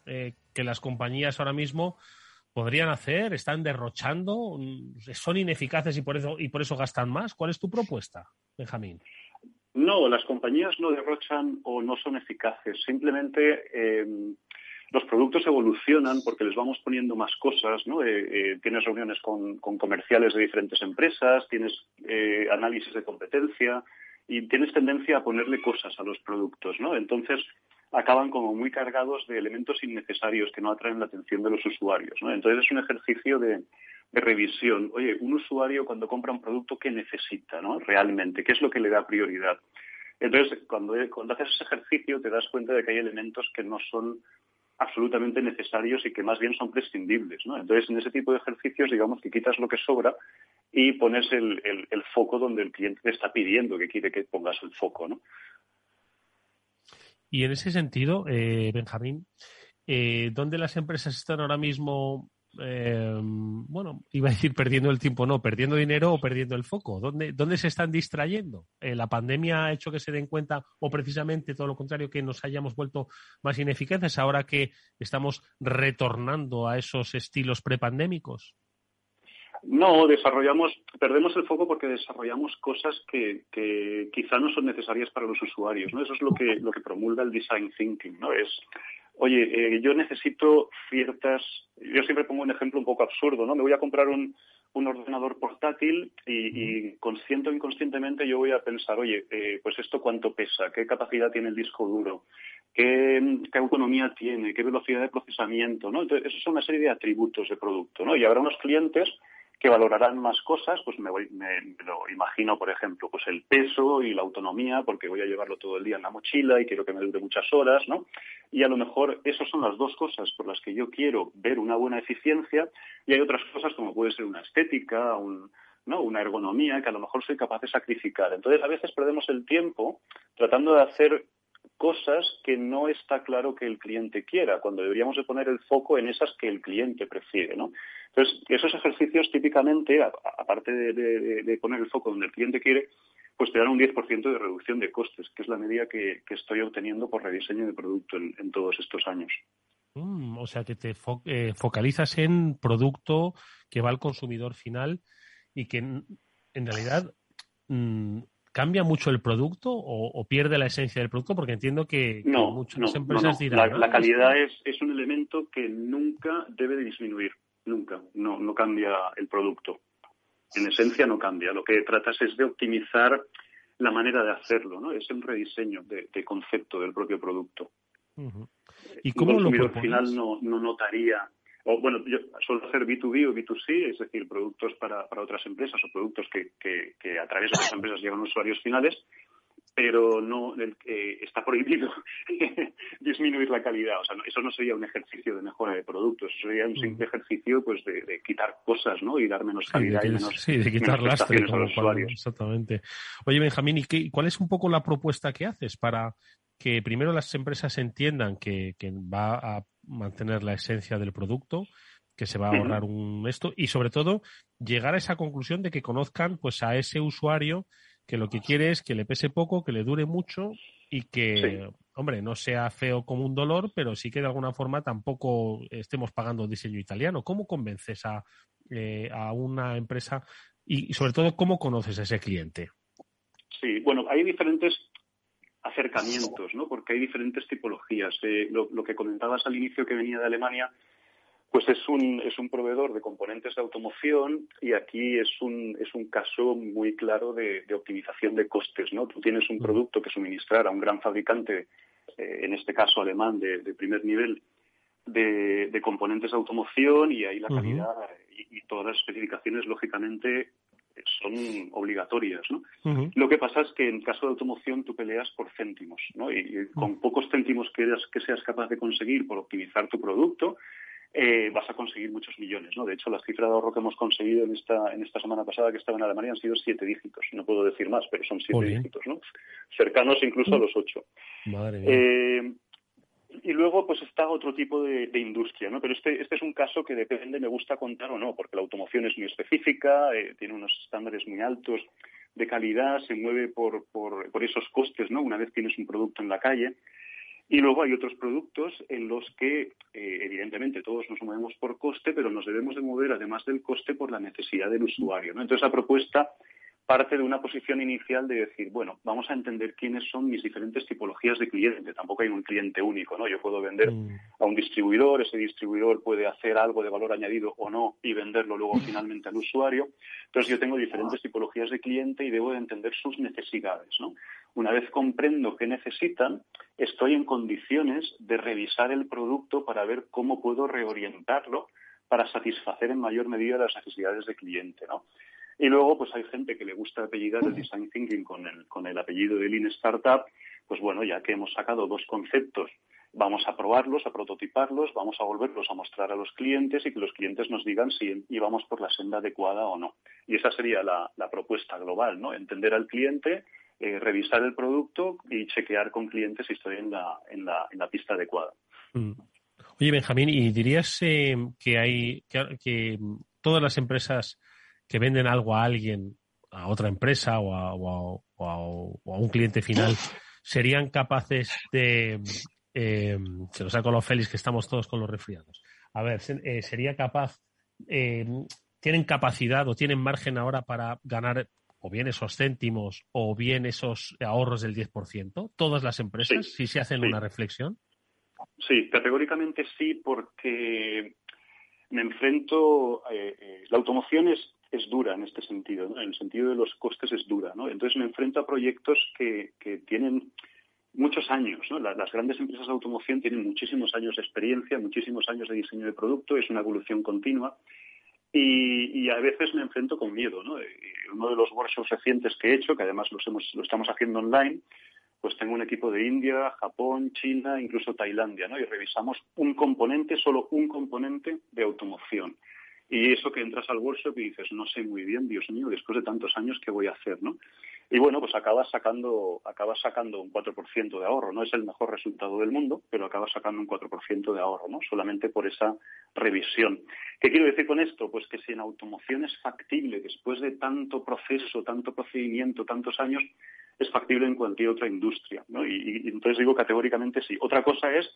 eh, que las compañías ahora mismo podrían hacer, están derrochando, son ineficaces y por eso y por eso gastan más. ¿Cuál es tu propuesta, Benjamín? No, las compañías no derrochan o no son eficaces. Simplemente los productos evolucionan porque les vamos poniendo más cosas, ¿no? Eh, eh, tienes reuniones con, comerciales de diferentes empresas, tienes eh, análisis de competencia y tienes tendencia a ponerle cosas a los productos, ¿no? Entonces acaban como muy cargados de elementos innecesarios que no atraen la atención de los usuarios, ¿no? Entonces es un ejercicio de, revisión. Oye, un usuario cuando compra un producto, ¿qué necesita, ¿no? Realmente, ¿qué es lo que le da prioridad? Entonces, cuando, cuando haces ese ejercicio te das cuenta de que hay elementos que no son absolutamente necesarios y que más bien son prescindibles. ¿no? Entonces, en ese tipo de ejercicios, digamos que quitas lo que sobra y pones el, foco donde el cliente te está pidiendo que quiere que pongas el foco. ¿no? Y en ese sentido, eh, Benjamín, eh, ¿dónde las empresas están ahora mismo eh, bueno, iba a decir perdiendo el tiempo, no, perdiendo dinero o perdiendo el foco. ¿Dónde, dónde se están distrayendo? Eh, ¿La pandemia ha hecho que se den cuenta o precisamente todo lo contrario, que nos hayamos vuelto más ineficaces ahora que estamos retornando a esos estilos prepandémicos? No, desarrollamos, perdemos el foco porque desarrollamos cosas que, que, quizá no son necesarias para los usuarios. Eso es lo que, lo que promulga el design thinking, ¿no? Es oye, eh, yo necesito ciertas, yo siempre pongo un ejemplo un poco absurdo, ¿no? Me voy a comprar un, un ordenador portátil y, consciente o inconscientemente yo voy a pensar, oye, eh, pues esto cuánto pesa, qué capacidad tiene el disco duro, qué, autonomía tiene, qué velocidad de procesamiento, ¿no? Entonces, eso son una serie de atributos de producto, ¿no? Y habrá unos clientes que valorarán más cosas, pues me, voy, me, lo imagino, por ejemplo, pues el peso y la autonomía, porque voy a llevarlo todo el día en la mochila y quiero que me dure muchas horas, ¿no? Y a lo mejor esas son las dos cosas por las que yo quiero ver una buena eficiencia y hay otras cosas como puede ser una estética, un, ¿no? una ergonomía que a lo mejor soy capaz de sacrificar. Entonces, a veces perdemos el tiempo tratando de hacer cosas que no está claro que el cliente quiera, cuando deberíamos de poner el foco en esas que el cliente prefiere, ¿no? Entonces, esos ejercicios típicamente, aparte de, poner el foco donde el cliente quiere, pues te dan un 10% de reducción de costes, que es la medida que, estoy obteniendo por rediseño de producto en, todos estos años. Mm, o sea, que te eh, focalizas en producto que va al consumidor final y que en, realidad mm, ¿Cambia mucho el producto o, pierde la esencia del producto? Porque entiendo que, muchas empresas dirán. La, calidad es, es, un elemento que nunca debe de disminuir. Nunca. No, no cambia el producto. En esencia no cambia. Lo que tratas es de optimizar la manera de hacerlo, ¿no? Es un rediseño de, concepto del propio producto. ¿Y cómo el consumidor final no, no notaría o bueno, yo suelo hacer B2B o B2C, es decir, productos para, para otras empresas o productos que, que, a través de otras empresas llegan a usuarios finales, pero no está prohibido disminuir la calidad. O sea, eso no sería un ejercicio de mejora de productos, eso sería un simple ejercicio pues de, quitar cosas, ¿no? Y dar menos calidad y menos Sí, de quitar lastre a los usuarios. Exactamente. Oye, Benjamín, ¿y qué, cuál es un poco la propuesta que haces para que primero las empresas entiendan que, que va a mantener la esencia del producto, que se va a ahorrar un esto y sobre todo llegar a esa conclusión de que conozcan pues a ese usuario que lo que quiere es que le pese poco, que le dure mucho y que, hombre, no sea feo como un dolor, pero sí que de alguna forma tampoco estemos pagando diseño italiano. ¿Cómo convences a, eh, a una empresa y, sobre todo cómo conoces a ese cliente? Sí, bueno, hay diferentes acercamientos, ¿no? Porque hay diferentes tipologías. Eh, lo, que comentabas al inicio que venía de Alemania, pues es un, es un proveedor de componentes de automoción y aquí es un, es un caso muy claro de, optimización de costes, ¿no? Tú tienes un producto que suministrar a un gran fabricante, eh, en este caso alemán, de, primer nivel, de, componentes de automoción y ahí la calidad y, y, todas las especificaciones, lógicamente, son obligatorias. ¿no? Lo que pasa es que en caso de automoción tú peleas por céntimos, ¿no? y, con pocos céntimos que, que seas capaz de conseguir por optimizar tu producto, eh, vas a conseguir muchos millones. ¿no? De hecho, las cifras de ahorro que hemos conseguido en esta, en esta semana pasada que estaba en Alemania han sido siete dígitos. No puedo decir más, pero son siete dígitos, ¿no? cercanos incluso a los ocho. Madre eh, y luego, pues está otro tipo de, industria, ¿no? Pero este, este es un caso que depende, me gusta contar o no, porque la automoción es muy específica, eh, tiene unos estándares muy altos de calidad, se mueve por, por, esos costes, ¿no? Una vez tienes un producto en la calle. Y luego hay otros productos en los que, eh, evidentemente, todos nos movemos por coste, pero nos debemos de mover, además del coste, por la necesidad del usuario, ¿no? Entonces, la propuesta parte de una posición inicial de decir, bueno, vamos a entender quiénes son mis diferentes tipologías de cliente. Tampoco hay un cliente único, ¿no? Yo puedo vender mm. a un distribuidor, ese distribuidor puede hacer algo de valor añadido o no y venderlo luego finalmente al usuario. Entonces yo tengo diferentes tipologías de cliente y debo de entender sus necesidades, ¿no? Una vez comprendo qué necesitan, estoy en condiciones de revisar el producto para ver cómo puedo reorientarlo para satisfacer en mayor medida las necesidades del cliente, ¿no? Y luego, pues hay gente que le gusta apellidar el design thinking con el, con el apellido de Lean Startup. Pues bueno, ya que hemos sacado dos conceptos, vamos a probarlos, a prototiparlos, vamos a volverlos a mostrar a los clientes y que los clientes nos digan si íbamos por la senda adecuada o no. Y esa sería la, propuesta global, ¿no? Entender al cliente, eh, revisar el producto y chequear con clientes si estoy en la, en la, en la pista adecuada. Mm. Oye, Benjamín, ¿y dirías eh, que hay que todas las empresas que venden algo a alguien, a otra empresa o a, un cliente final, serían capaces de... Eh, se nos ha los Félix que estamos todos con los resfriados. A ver, eh, sería capaz... Eh, ¿Tienen capacidad o tienen margen ahora para ganar o bien esos céntimos o bien esos ahorros del 10%? ¿Todas las empresas, si se hacen una reflexión? Sí, categóricamente sí, porque me enfrento. Eh, eh, la automoción es, es dura en este sentido, en el sentido de los costes es dura. ¿no? Entonces me enfrento a proyectos que, que tienen muchos años. ¿no? Las, grandes empresas de automoción tienen muchísimos años de experiencia, muchísimos años de diseño de producto, es una evolución continua. Y, a veces me enfrento con miedo. ¿no? Uno de los workshops recientes que he hecho, que además los hemos, lo estamos haciendo online, pues tengo un equipo de India, Japón, China, incluso Tailandia, ¿no? Y revisamos un componente, solo un componente de automoción. Y eso que entras al workshop y dices, no sé muy bien, Dios mío, después de tantos años, ¿qué voy a hacer, no? Y bueno, pues acabas sacando, acabas sacando un 4% de ahorro. No es el mejor resultado del mundo, pero acabas sacando un 4% de ahorro, ¿no? Solamente por esa revisión. ¿Qué quiero decir con esto? Pues que si en automoción es factible, después de tanto proceso, tanto procedimiento, tantos años, es factible en cualquier otra industria, ¿no? y entonces digo categóricamente sí. Otra cosa es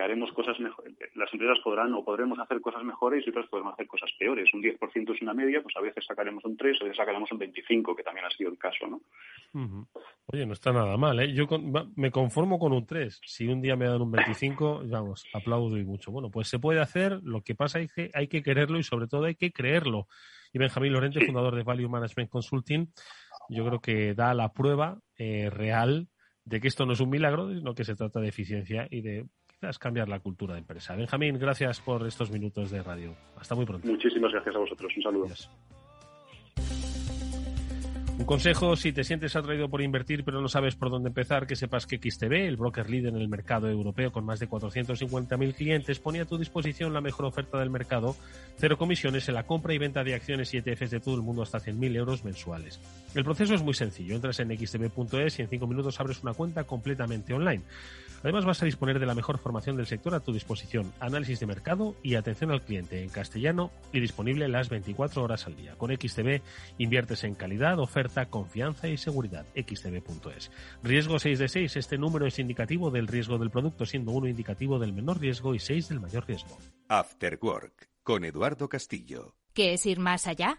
que haremos cosas mejores. Las empresas podrán o podremos hacer cosas mejores y otras podremos hacer cosas peores. Un 10% es una media, pues a veces sacaremos un 3, a veces sacaremos un 25, que también ha sido el caso, ¿no? Oye, no está nada mal, ¿eh? Yo me conformo con un 3. Si un día me dan un 25, vamos, aplaudo y mucho. Bueno, pues se puede hacer, lo que pasa es que hay que quererlo y sobre todo hay que creerlo. Y Benjamín Lorente, fundador de Value Management Consulting, yo creo que da la prueba eh, real de que esto no es un milagro, sino que se trata de eficiencia y de es cambiar la cultura de empresa. Benjamín, gracias por estos minutos de radio. Hasta muy pronto. Muchísimas gracias a vosotros. Un saludo. Un consejo, si te sientes atraído por invertir pero no sabes por dónde empezar, que sepas que XTB, el broker líder en el mercado europeo con más de 450.000 clientes, pone a tu disposición la mejor oferta del mercado, cero comisiones en la compra y venta de acciones y ETFs de todo el mundo hasta 100.000 euros mensuales. El proceso es muy sencillo, entras en xtb.es y en 5 minutos abres una cuenta completamente online. Además vas a disponer de la mejor formación del sector a tu disposición, análisis de mercado y atención al cliente en castellano y disponible las 24 horas al día. Con XTB inviertes en calidad, oferta, confianza y seguridad. xtb.es. Riesgo 6 de 6. Este número es indicativo del riesgo del producto, siendo uno indicativo del menor riesgo y 6 del mayor riesgo. After Work con Eduardo Castillo. ¿Qué es ir más allá?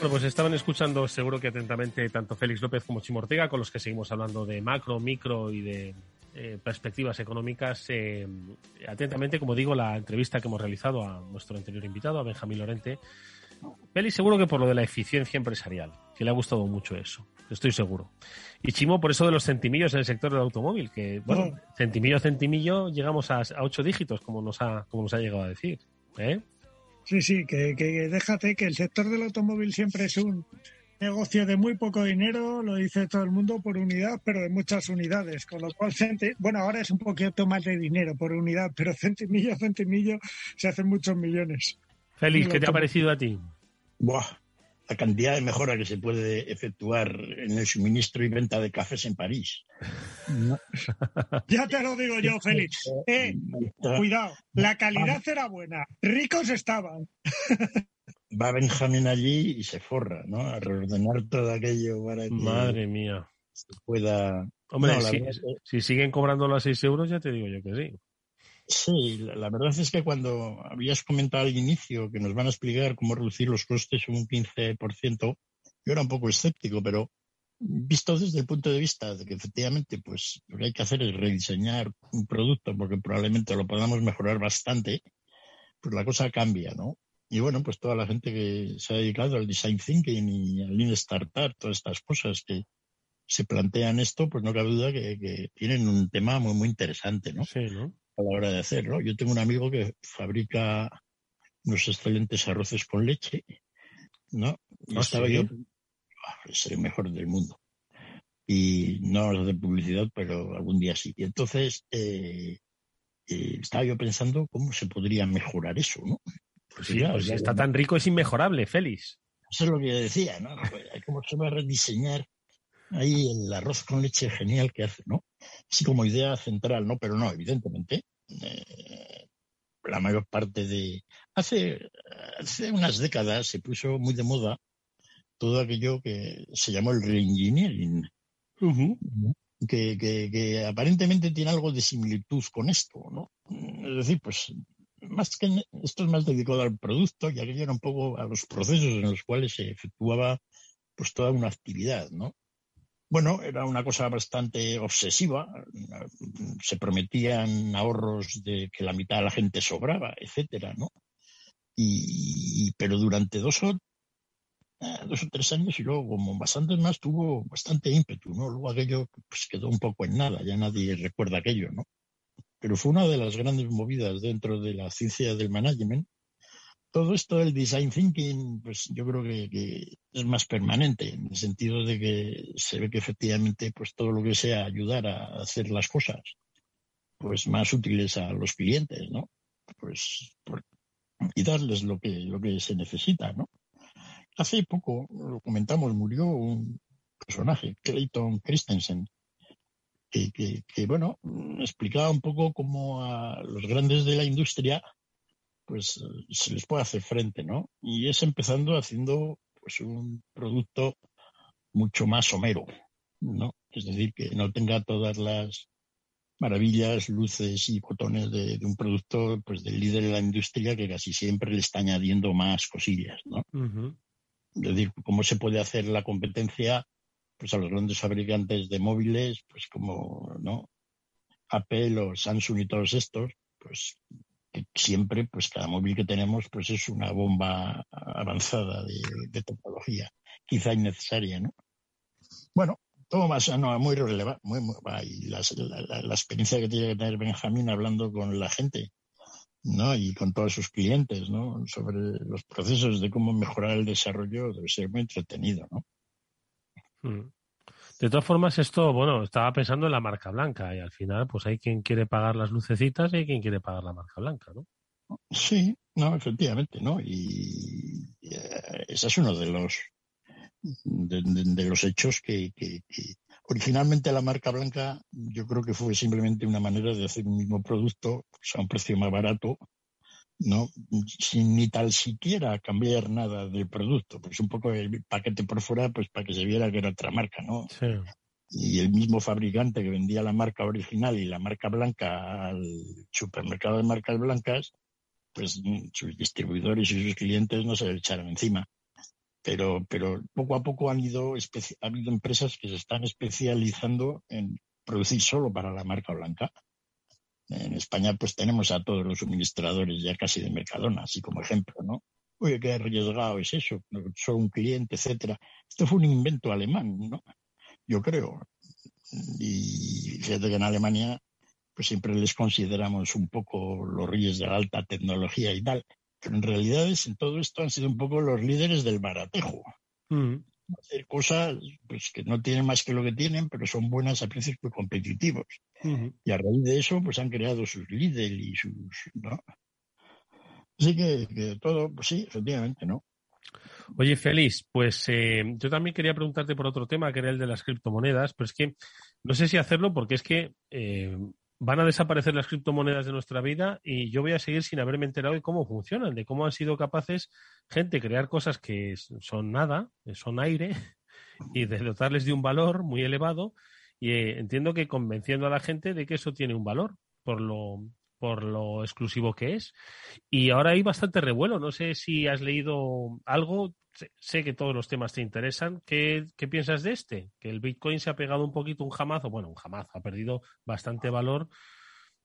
Bueno, pues estaban escuchando seguro que atentamente tanto Félix López como Chimo Ortega, con los que seguimos hablando de macro, micro y de eh, perspectivas económicas. Eh, atentamente, como digo, la entrevista que hemos realizado a nuestro anterior invitado, a Benjamín Lorente. Félix seguro que por lo de la eficiencia empresarial, que le ha gustado mucho eso, estoy seguro. Y Chimo por eso de los centimillos en el sector del automóvil, que, bueno, centimillo a centimillo llegamos a, a ocho dígitos, como nos ha, como nos ha llegado a decir. ¿eh? Sí, sí, que, déjate que el sector del automóvil siempre es un negocio de muy poco dinero, lo dice todo el mundo por unidad, pero de muchas unidades, con lo cual, bueno, ahora es un poquito más de dinero por unidad, pero centimillo a centimillo se hacen muchos millones. Félix, ¿qué te ha parecido a ti? Buah, la cantidad de mejora que se puede efectuar en el suministro y venta de cafés en París. ya te lo digo yo, Félix. Eh, cuidado, la calidad era buena, ricos estaban. Va Benjamín allí y se forra, ¿no? A reordenar todo aquello para que Madre mía. se pueda... Hombre, si, siguen cobrando los 6 euros, ya te digo yo que sí. Sí, la, verdad es que cuando habías comentado al inicio que nos van a explicar cómo reducir los costes un 15%, yo era un poco escéptico, pero visto desde el punto de vista de que efectivamente pues lo que hay que hacer es rediseñar un producto porque probablemente lo podamos mejorar bastante, pues la cosa cambia, ¿no? Y bueno, pues toda la gente que se ha dedicado al design thinking y al lean startup, todas estas cosas que se plantean esto, pues no cabe duda que, que tienen un tema muy, muy interesante, ¿no? Sí, ¿no? A la hora de hacerlo. Yo tengo un amigo que fabrica unos excelentes arroces con leche, ¿no? Y ¿Ah, estaba sí? yo, "Ah, es el mejor del mundo. Y no de publicidad, pero algún día sí. Y entonces eh, eh, estaba yo pensando cómo se podría mejorar eso, ¿no? Pues sí, claro, pues si ya- está tan rico es inmejorable, Félix. Eso es lo que yo decía, ¿no? Pues, ¿Cómo se va a rediseñar ahí el arroz con leche genial que hace, ¿no? Así como idea central, ¿no? Pero no, evidentemente, eh, la mayor parte de... Hace, hace unas décadas se puso muy de moda todo aquello que se llamó el reengineering, que, que, que aparentemente tiene algo de similitud con esto, ¿no? Es decir, pues más que esto es más dedicado al producto y aquello era un poco a los procesos en los cuales se efectuaba pues toda una actividad, ¿no? Bueno, era una cosa bastante obsesiva, se prometían ahorros de que la mitad de la gente sobraba, etcétera, ¿no? Y, pero durante dos o eh, dos o tres años y luego como bastantes más tuvo bastante ímpetu, ¿no? Luego aquello pues quedó un poco en nada, ya nadie recuerda aquello, ¿no? Pero fue una de las grandes movidas dentro de la ciencia del management. Todo esto del design thinking, pues yo creo que, que es más permanente, en el sentido de que se ve que efectivamente pues todo lo que sea ayudar a hacer las cosas pues más útiles a los clientes, ¿no? Pues y darles lo que, lo que se necesita, ¿no? Hace poco, lo comentamos, murió un personaje, Clayton Christensen, que, que, que, bueno, explicaba un poco cómo a los grandes de la industria pues eh, se les puede hacer frente, ¿no? Y es empezando haciendo pues un producto mucho más somero, ¿no? Es decir, que no tenga todas las maravillas, luces y botones de, de un producto pues del líder de la industria que casi siempre le está añadiendo más cosillas, ¿no? Es decir, cómo se puede hacer la competencia pues a los grandes fabricantes de móviles, pues como no Apple o Samsung y todos estos, pues siempre, pues cada móvil que tenemos, pues es una bomba avanzada de, de tecnología, quizá innecesaria, ¿no? Bueno, todo más, no, muy relevante, muy, muy- la experiencia que tiene que tener Benjamín hablando con la gente, ¿no? Y con todos sus clientes, ¿no? Sobre los procesos de cómo mejorar el desarrollo debe ser muy entretenido, ¿no? Mm. De todas formas, esto, bueno, estaba pensando en la marca blanca y al final, pues hay quien quiere pagar las lucecitas y hay quien quiere pagar la marca blanca, ¿no? Sí, no, efectivamente, ¿no? Y eh, ese es uno de los de, los hechos que, que- que originalmente la marca blanca yo creo que fue simplemente una manera de hacer un mismo producto a un precio más barato, ¿no? Sin ni tal siquiera cambiar nada del producto, pues un poco el paquete por fuera, pues para que se viera que era otra marca, ¿no? Sí. y el mismo fabricante que vendía la marca original y la marca blanca al supermercado de marcas blancas, pues sus distribuidores y sus clientes no se le echaron encima. Pero, pero poco a poco han ido ha habido empresas que se están especializando en producir solo para la marca blanca. En España, pues tenemos a todos los suministradores ya casi de Mercadona, así como ejemplo, ¿no? Oye, qué arriesgado es eso, solo un cliente, etcétera. Esto fue un invento alemán, ¿no? Yo creo. Y fíjate que en Alemania, pues siempre les consideramos un poco los reyes de la alta tecnología y tal. Pero en realidad en todo esto han sido un poco los líderes del baratejo. Mm. Hacer cosas pues, que no tienen más que lo que tienen, pero son buenas a precios muy competitivos. Y a raíz de eso, pues han creado sus líderes y sus, ¿no? Así que, que todo, pues sí, efectivamente, ¿no? Oye, Félix, pues eh, yo también quería preguntarte por otro tema, que era el de las criptomonedas, pero es que no sé si hacerlo porque es que eh, van a desaparecer las criptomonedas de nuestra vida y yo voy a seguir sin haberme enterado de cómo funcionan, de cómo han sido capaces gente crear cosas que son nada, eh, son aire, y de dotarles de un valor muy elevado. Y eh, entiendo que convenciendo a la gente de que eso tiene un valor por lo, por lo exclusivo que es. Y ahora hay bastante revuelo. No sé si has leído algo. Sé, que todos los temas te interesan. ¿Qué, ¿Qué piensas de este? Que el Bitcoin se ha pegado un poquito un jamazo. Bueno, un jamazo. Ha perdido bastante valor.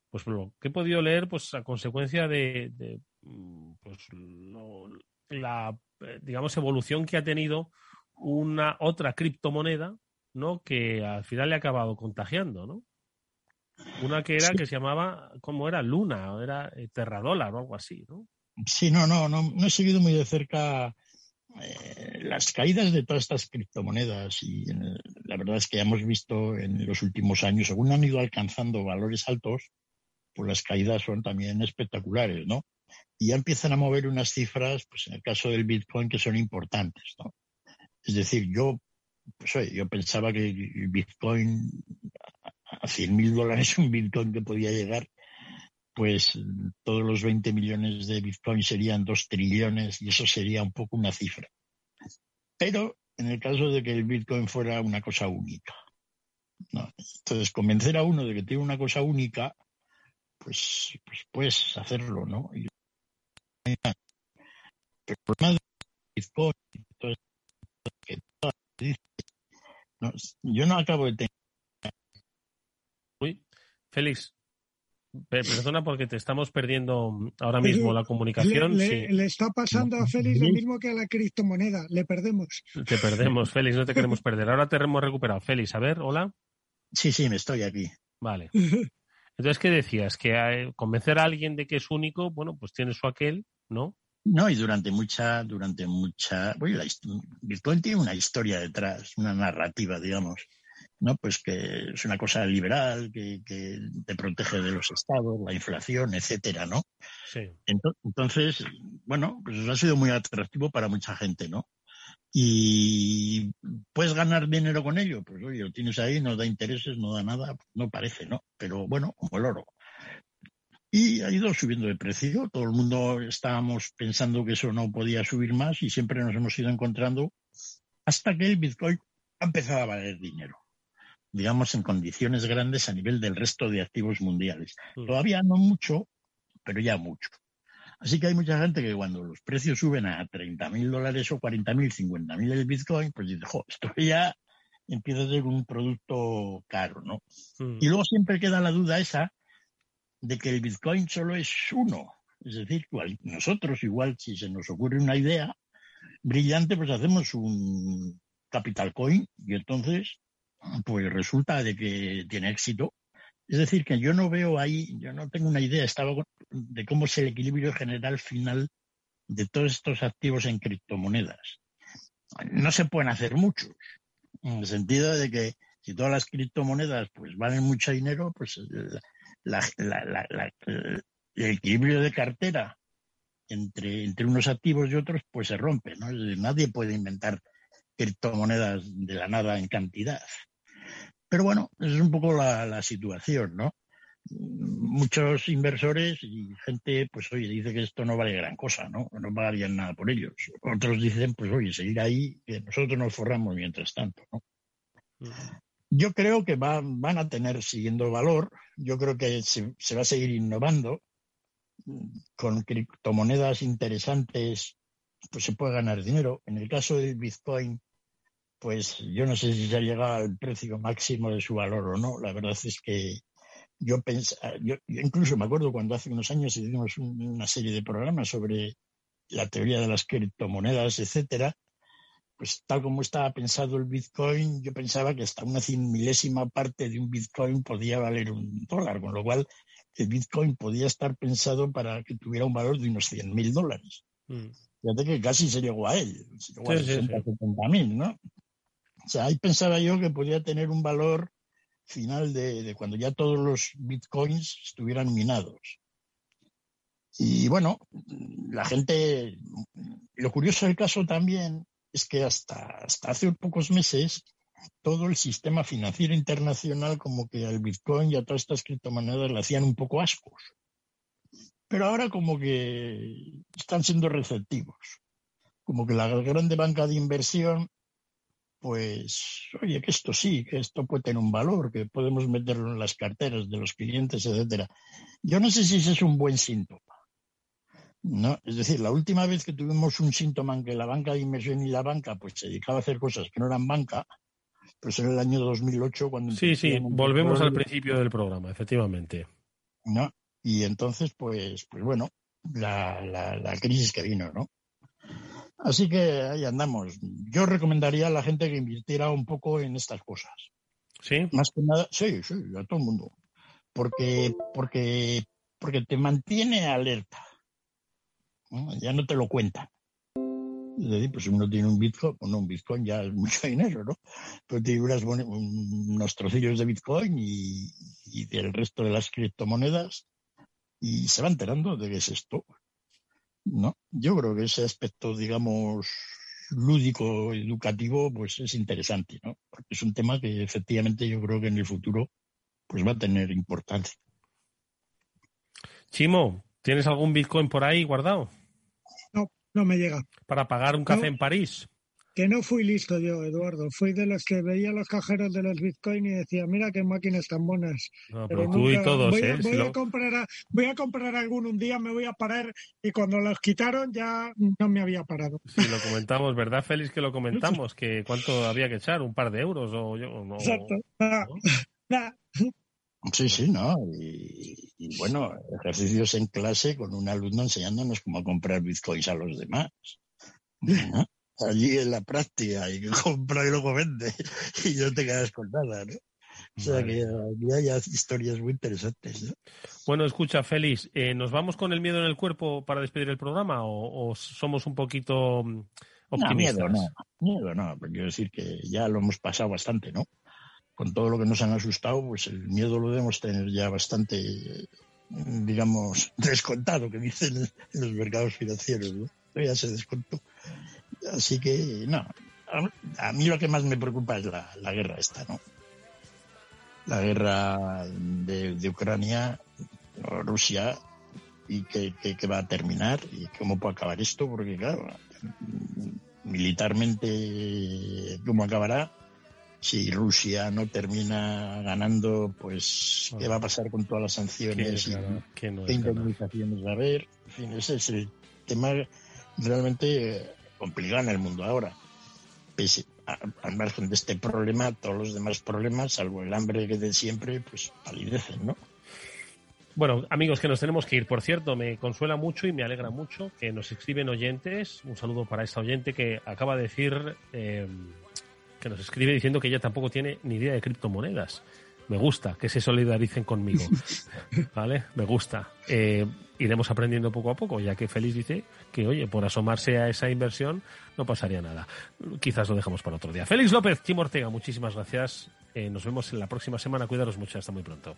Pues lo que he podido leer, pues a consecuencia de, de, mm, pues, lo- la, eh, digamos, evolución que ha tenido una otra criptomoneda, ¿no? Que al final le ha acabado contagiando, ¿no? Una que era que se llamaba, ¿cómo era? Luna, era Terradólar o algo así, ¿no? Sí, no, no, no, no he seguido muy de cerca eh, las caídas de todas estas criptomonedas y la verdad es que hemos visto en los últimos años, según han ido alcanzando valores altos, pues las caídas son también espectaculares, ¿no? Y ya empiezan a mover unas cifras, pues en el caso del Bitcoin, que son importantes, ¿no? Es decir, yo, pues oye, yo pensaba que el Bitcoin, a 100 mil dólares un Bitcoin que podía llegar, pues todos los 20 millones de Bitcoin serían 2 trillones y eso sería un poco una cifra. Pero en el caso de que el Bitcoin fuera una cosa única. Entonces, convencer a uno de que tiene una cosa única, pues, pues puedes hacerlo, ¿no? El problema de Bitcoin, no, yo no acabo de tener. Uy, Félix, Perdona porque te estamos perdiendo ahora mismo la comunicación. Le, está pasando a Félix lo mismo que a la criptomoneda. Le perdemos. Te perdemos, Félix, no te queremos perder. Ahora te hemos recuperado. Félix, a ver, hola. Sí, sí, me estoy aquí. Vale. Entonces, ¿qué decías? Que convencer a alguien de que es único, bueno, pues tiene su aquel, ¿no? No, y durante mucha, durante mucha, bueno, la, Bitcoin tiene una historia detrás, una narrativa, digamos. ¿No? Pues que es una cosa liberal, que, te protege de los estados, la inflación, etcétera, ¿no? Sí. Entonces, bueno, pues eso ha sido muy atractivo para mucha gente, ¿no? Y puedes ganar dinero con ello, pues oye, lo tienes ahí, no da intereses, no da nada, no parece, ¿no? Pero bueno, como el oro. Y ha ido subiendo de precio, todo el mundo estábamos pensando que eso no podía subir más y siempre nos hemos ido encontrando hasta que el Bitcoin ha empezado a valer dinero digamos, en condiciones grandes a nivel del resto de activos mundiales. Mm. Todavía no mucho, pero ya mucho. Así que hay mucha gente que cuando los precios suben a 30 mil dólares o 40 mil, 50 mil el Bitcoin, pues dice, jo, esto ya empieza a ser un producto caro, ¿no? Mm. Y luego siempre queda la duda esa de que el Bitcoin solo es uno. Es decir, nosotros igual si se nos ocurre una idea brillante, pues hacemos un capital coin y entonces pues resulta de que tiene éxito. Es decir, que yo no veo ahí, yo no tengo una idea estaba, de cómo es el equilibrio general final de todos estos activos en criptomonedas. No se pueden hacer muchos, en el sentido de que si todas las criptomonedas pues valen mucho dinero, pues el equilibrio de cartera entre, entre unos activos y otros pues se rompe, nadie puede inventar criptomonedas de la nada en cantidad. Pero bueno, es un poco la, situación, ¿no? Muchos inversores y gente, pues oye, dice que esto no vale gran cosa, ¿no? No pagarían nada por ellos. Otros dicen, pues oye, seguir ahí, que nosotros nos forramos mientras tanto, ¿no? Yo creo que van a tener siguiendo valor, yo creo que se, se va a seguir innovando con criptomonedas interesantes, pues se puede ganar dinero. En el caso del Bitcoin, pues yo no sé si se ha llegado al precio máximo de su valor o no. La verdad es que yo pensaba, yo, incluso me acuerdo cuando hace unos años hicimos una serie de programas sobre la teoría de las criptomonedas, etcétera, pues tal como estaba pensado el Bitcoin, yo pensaba que hasta una cien milésima parte de un Bitcoin podía valer un dólar, con lo cual el Bitcoin podía estar pensado para que tuviera un valor de unos 100 mil dólares. Mm. Fíjate que casi se llegó a él, se llegó a 60, mil, ¿no? O sea, ahí pensaba yo que podía tener un valor final de, cuando ya todos los bitcoins estuvieran minados. Y bueno, la gente, lo curioso del caso también es que hasta, hasta hace pocos meses todo el sistema financiero internacional como que al Bitcoin y a todas estas criptomonedas le hacían un poco ascos. Pero ahora como que están siendo receptivos. Como que la grande banca de inversión pues, oye, que esto sí, que esto puede tener un valor, que podemos meterlo en las carteras de los clientes, etcétera. Yo no sé si ese es un buen síntoma. ¿no? Es decir, la última vez que tuvimos un síntoma en que la banca de inversión y la banca pues se dedicaba a hacer cosas que no eran banca, pues en el año 2008 cuando... Sí, sí, volvemos al principio del programa, efectivamente. ¿no? Y entonces, pues, pues bueno, la, la, la crisis que vino, ¿no? Así que ahí andamos. Yo recomendaría a la gente que invirtiera un poco en estas cosas. ¿Sí? Más que nada, sí, sí, a todo el mundo. porque, porque, porque te mantiene alerta. Ya no te lo cuentan. Es decir, pues uno tiene un Bitcoin, bueno, un Bitcoin ya es mucho dinero, ¿no? Pero tiene unos trocillos de Bitcoin y, y, del resto de las criptomonedas y se va enterando de qué es esto. ¿No? Yo creo que ese aspecto, digamos, lúdico, educativo, pues es interesante, ¿no? Porque es un tema que efectivamente yo creo que en el futuro pues va a tener importancia. Chimo, ¿tienes algún Bitcoin por ahí guardado? No, no me llega. ¿Para pagar un café en París? Que no fui listo yo, Eduardo. Fui de los que veía los cajeros de los Bitcoin y decía, mira qué máquinas tan buenas. No, pero, tú y todos, voy, ¿eh? Voy, a comprar voy a comprar algún un día, me voy a parar y cuando los quitaron ya no me había parado. Sí, lo comentamos, ¿verdad, Félix? Que lo comentamos, que cuánto había que echar, un par de euros o yo. No, Exacto. Sí, sí, ¿no? Y, bueno, ejercicios en clase con un alumno enseñándonos cómo comprar bitcoins a los demás. Allí en la práctica, y compra y luego vende, y no te quedas con nada, ¿no? O sea que aquí hay historias muy interesantes. ¿no? Bueno, escucha, Félix, eh, ¿nos vamos con el miedo en el cuerpo para despedir el programa o, somos un poquito mm, optimistas? No, miedo no, miedo no, porque quiero decir que ya lo hemos pasado bastante, ¿no? con todo lo que nos han asustado, pues el miedo lo debemos tener ya bastante, digamos, descontado, que dicen en los mercados financieros, ¿no? Ya se descontó. Así que, no, a, mí lo que más me preocupa es la, guerra esta, ¿no? La guerra de, Ucrania, Rusia, y que, que, va a terminar, y cómo puede acabar esto, porque claro, militarmente, ¿cómo acabará? si Rusia no termina ganando, pues qué va a pasar con todas las sanciones y qué indemnizaciones va a haber. En fin, ese es el tema realmente complicado en el mundo ahora. al margen de este problema, todos los demás problemas, salvo el hambre que de siempre, pues palidecen, ¿no? Bueno, amigos, que nos tenemos que ir. Por cierto, me consuela mucho y me alegra mucho que nos escriben oyentes. Un saludo para esta oyente que acaba de decir eh, que nos escribe diciendo que ella tampoco tiene ni idea de criptomonedas. Me gusta que se solidaricen conmigo. ¿Vale? Me gusta. Eh, iremos aprendiendo poco a poco, ya que Félix dice que, oye, por asomarse a esa inversión no pasaría nada. Quizás lo dejamos para otro día. Félix López, Tim Ortega, muchísimas gracias. Eh, nos vemos en la próxima semana. Cuidaros mucho. Hasta muy pronto.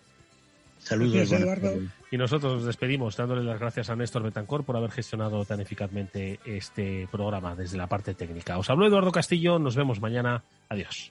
Saludos, Eduardo. Y nosotros nos despedimos dándole las gracias a Néstor Betancor por haber gestionado tan eficazmente este programa desde la parte técnica. Os habló Eduardo Castillo, nos vemos mañana. Adiós.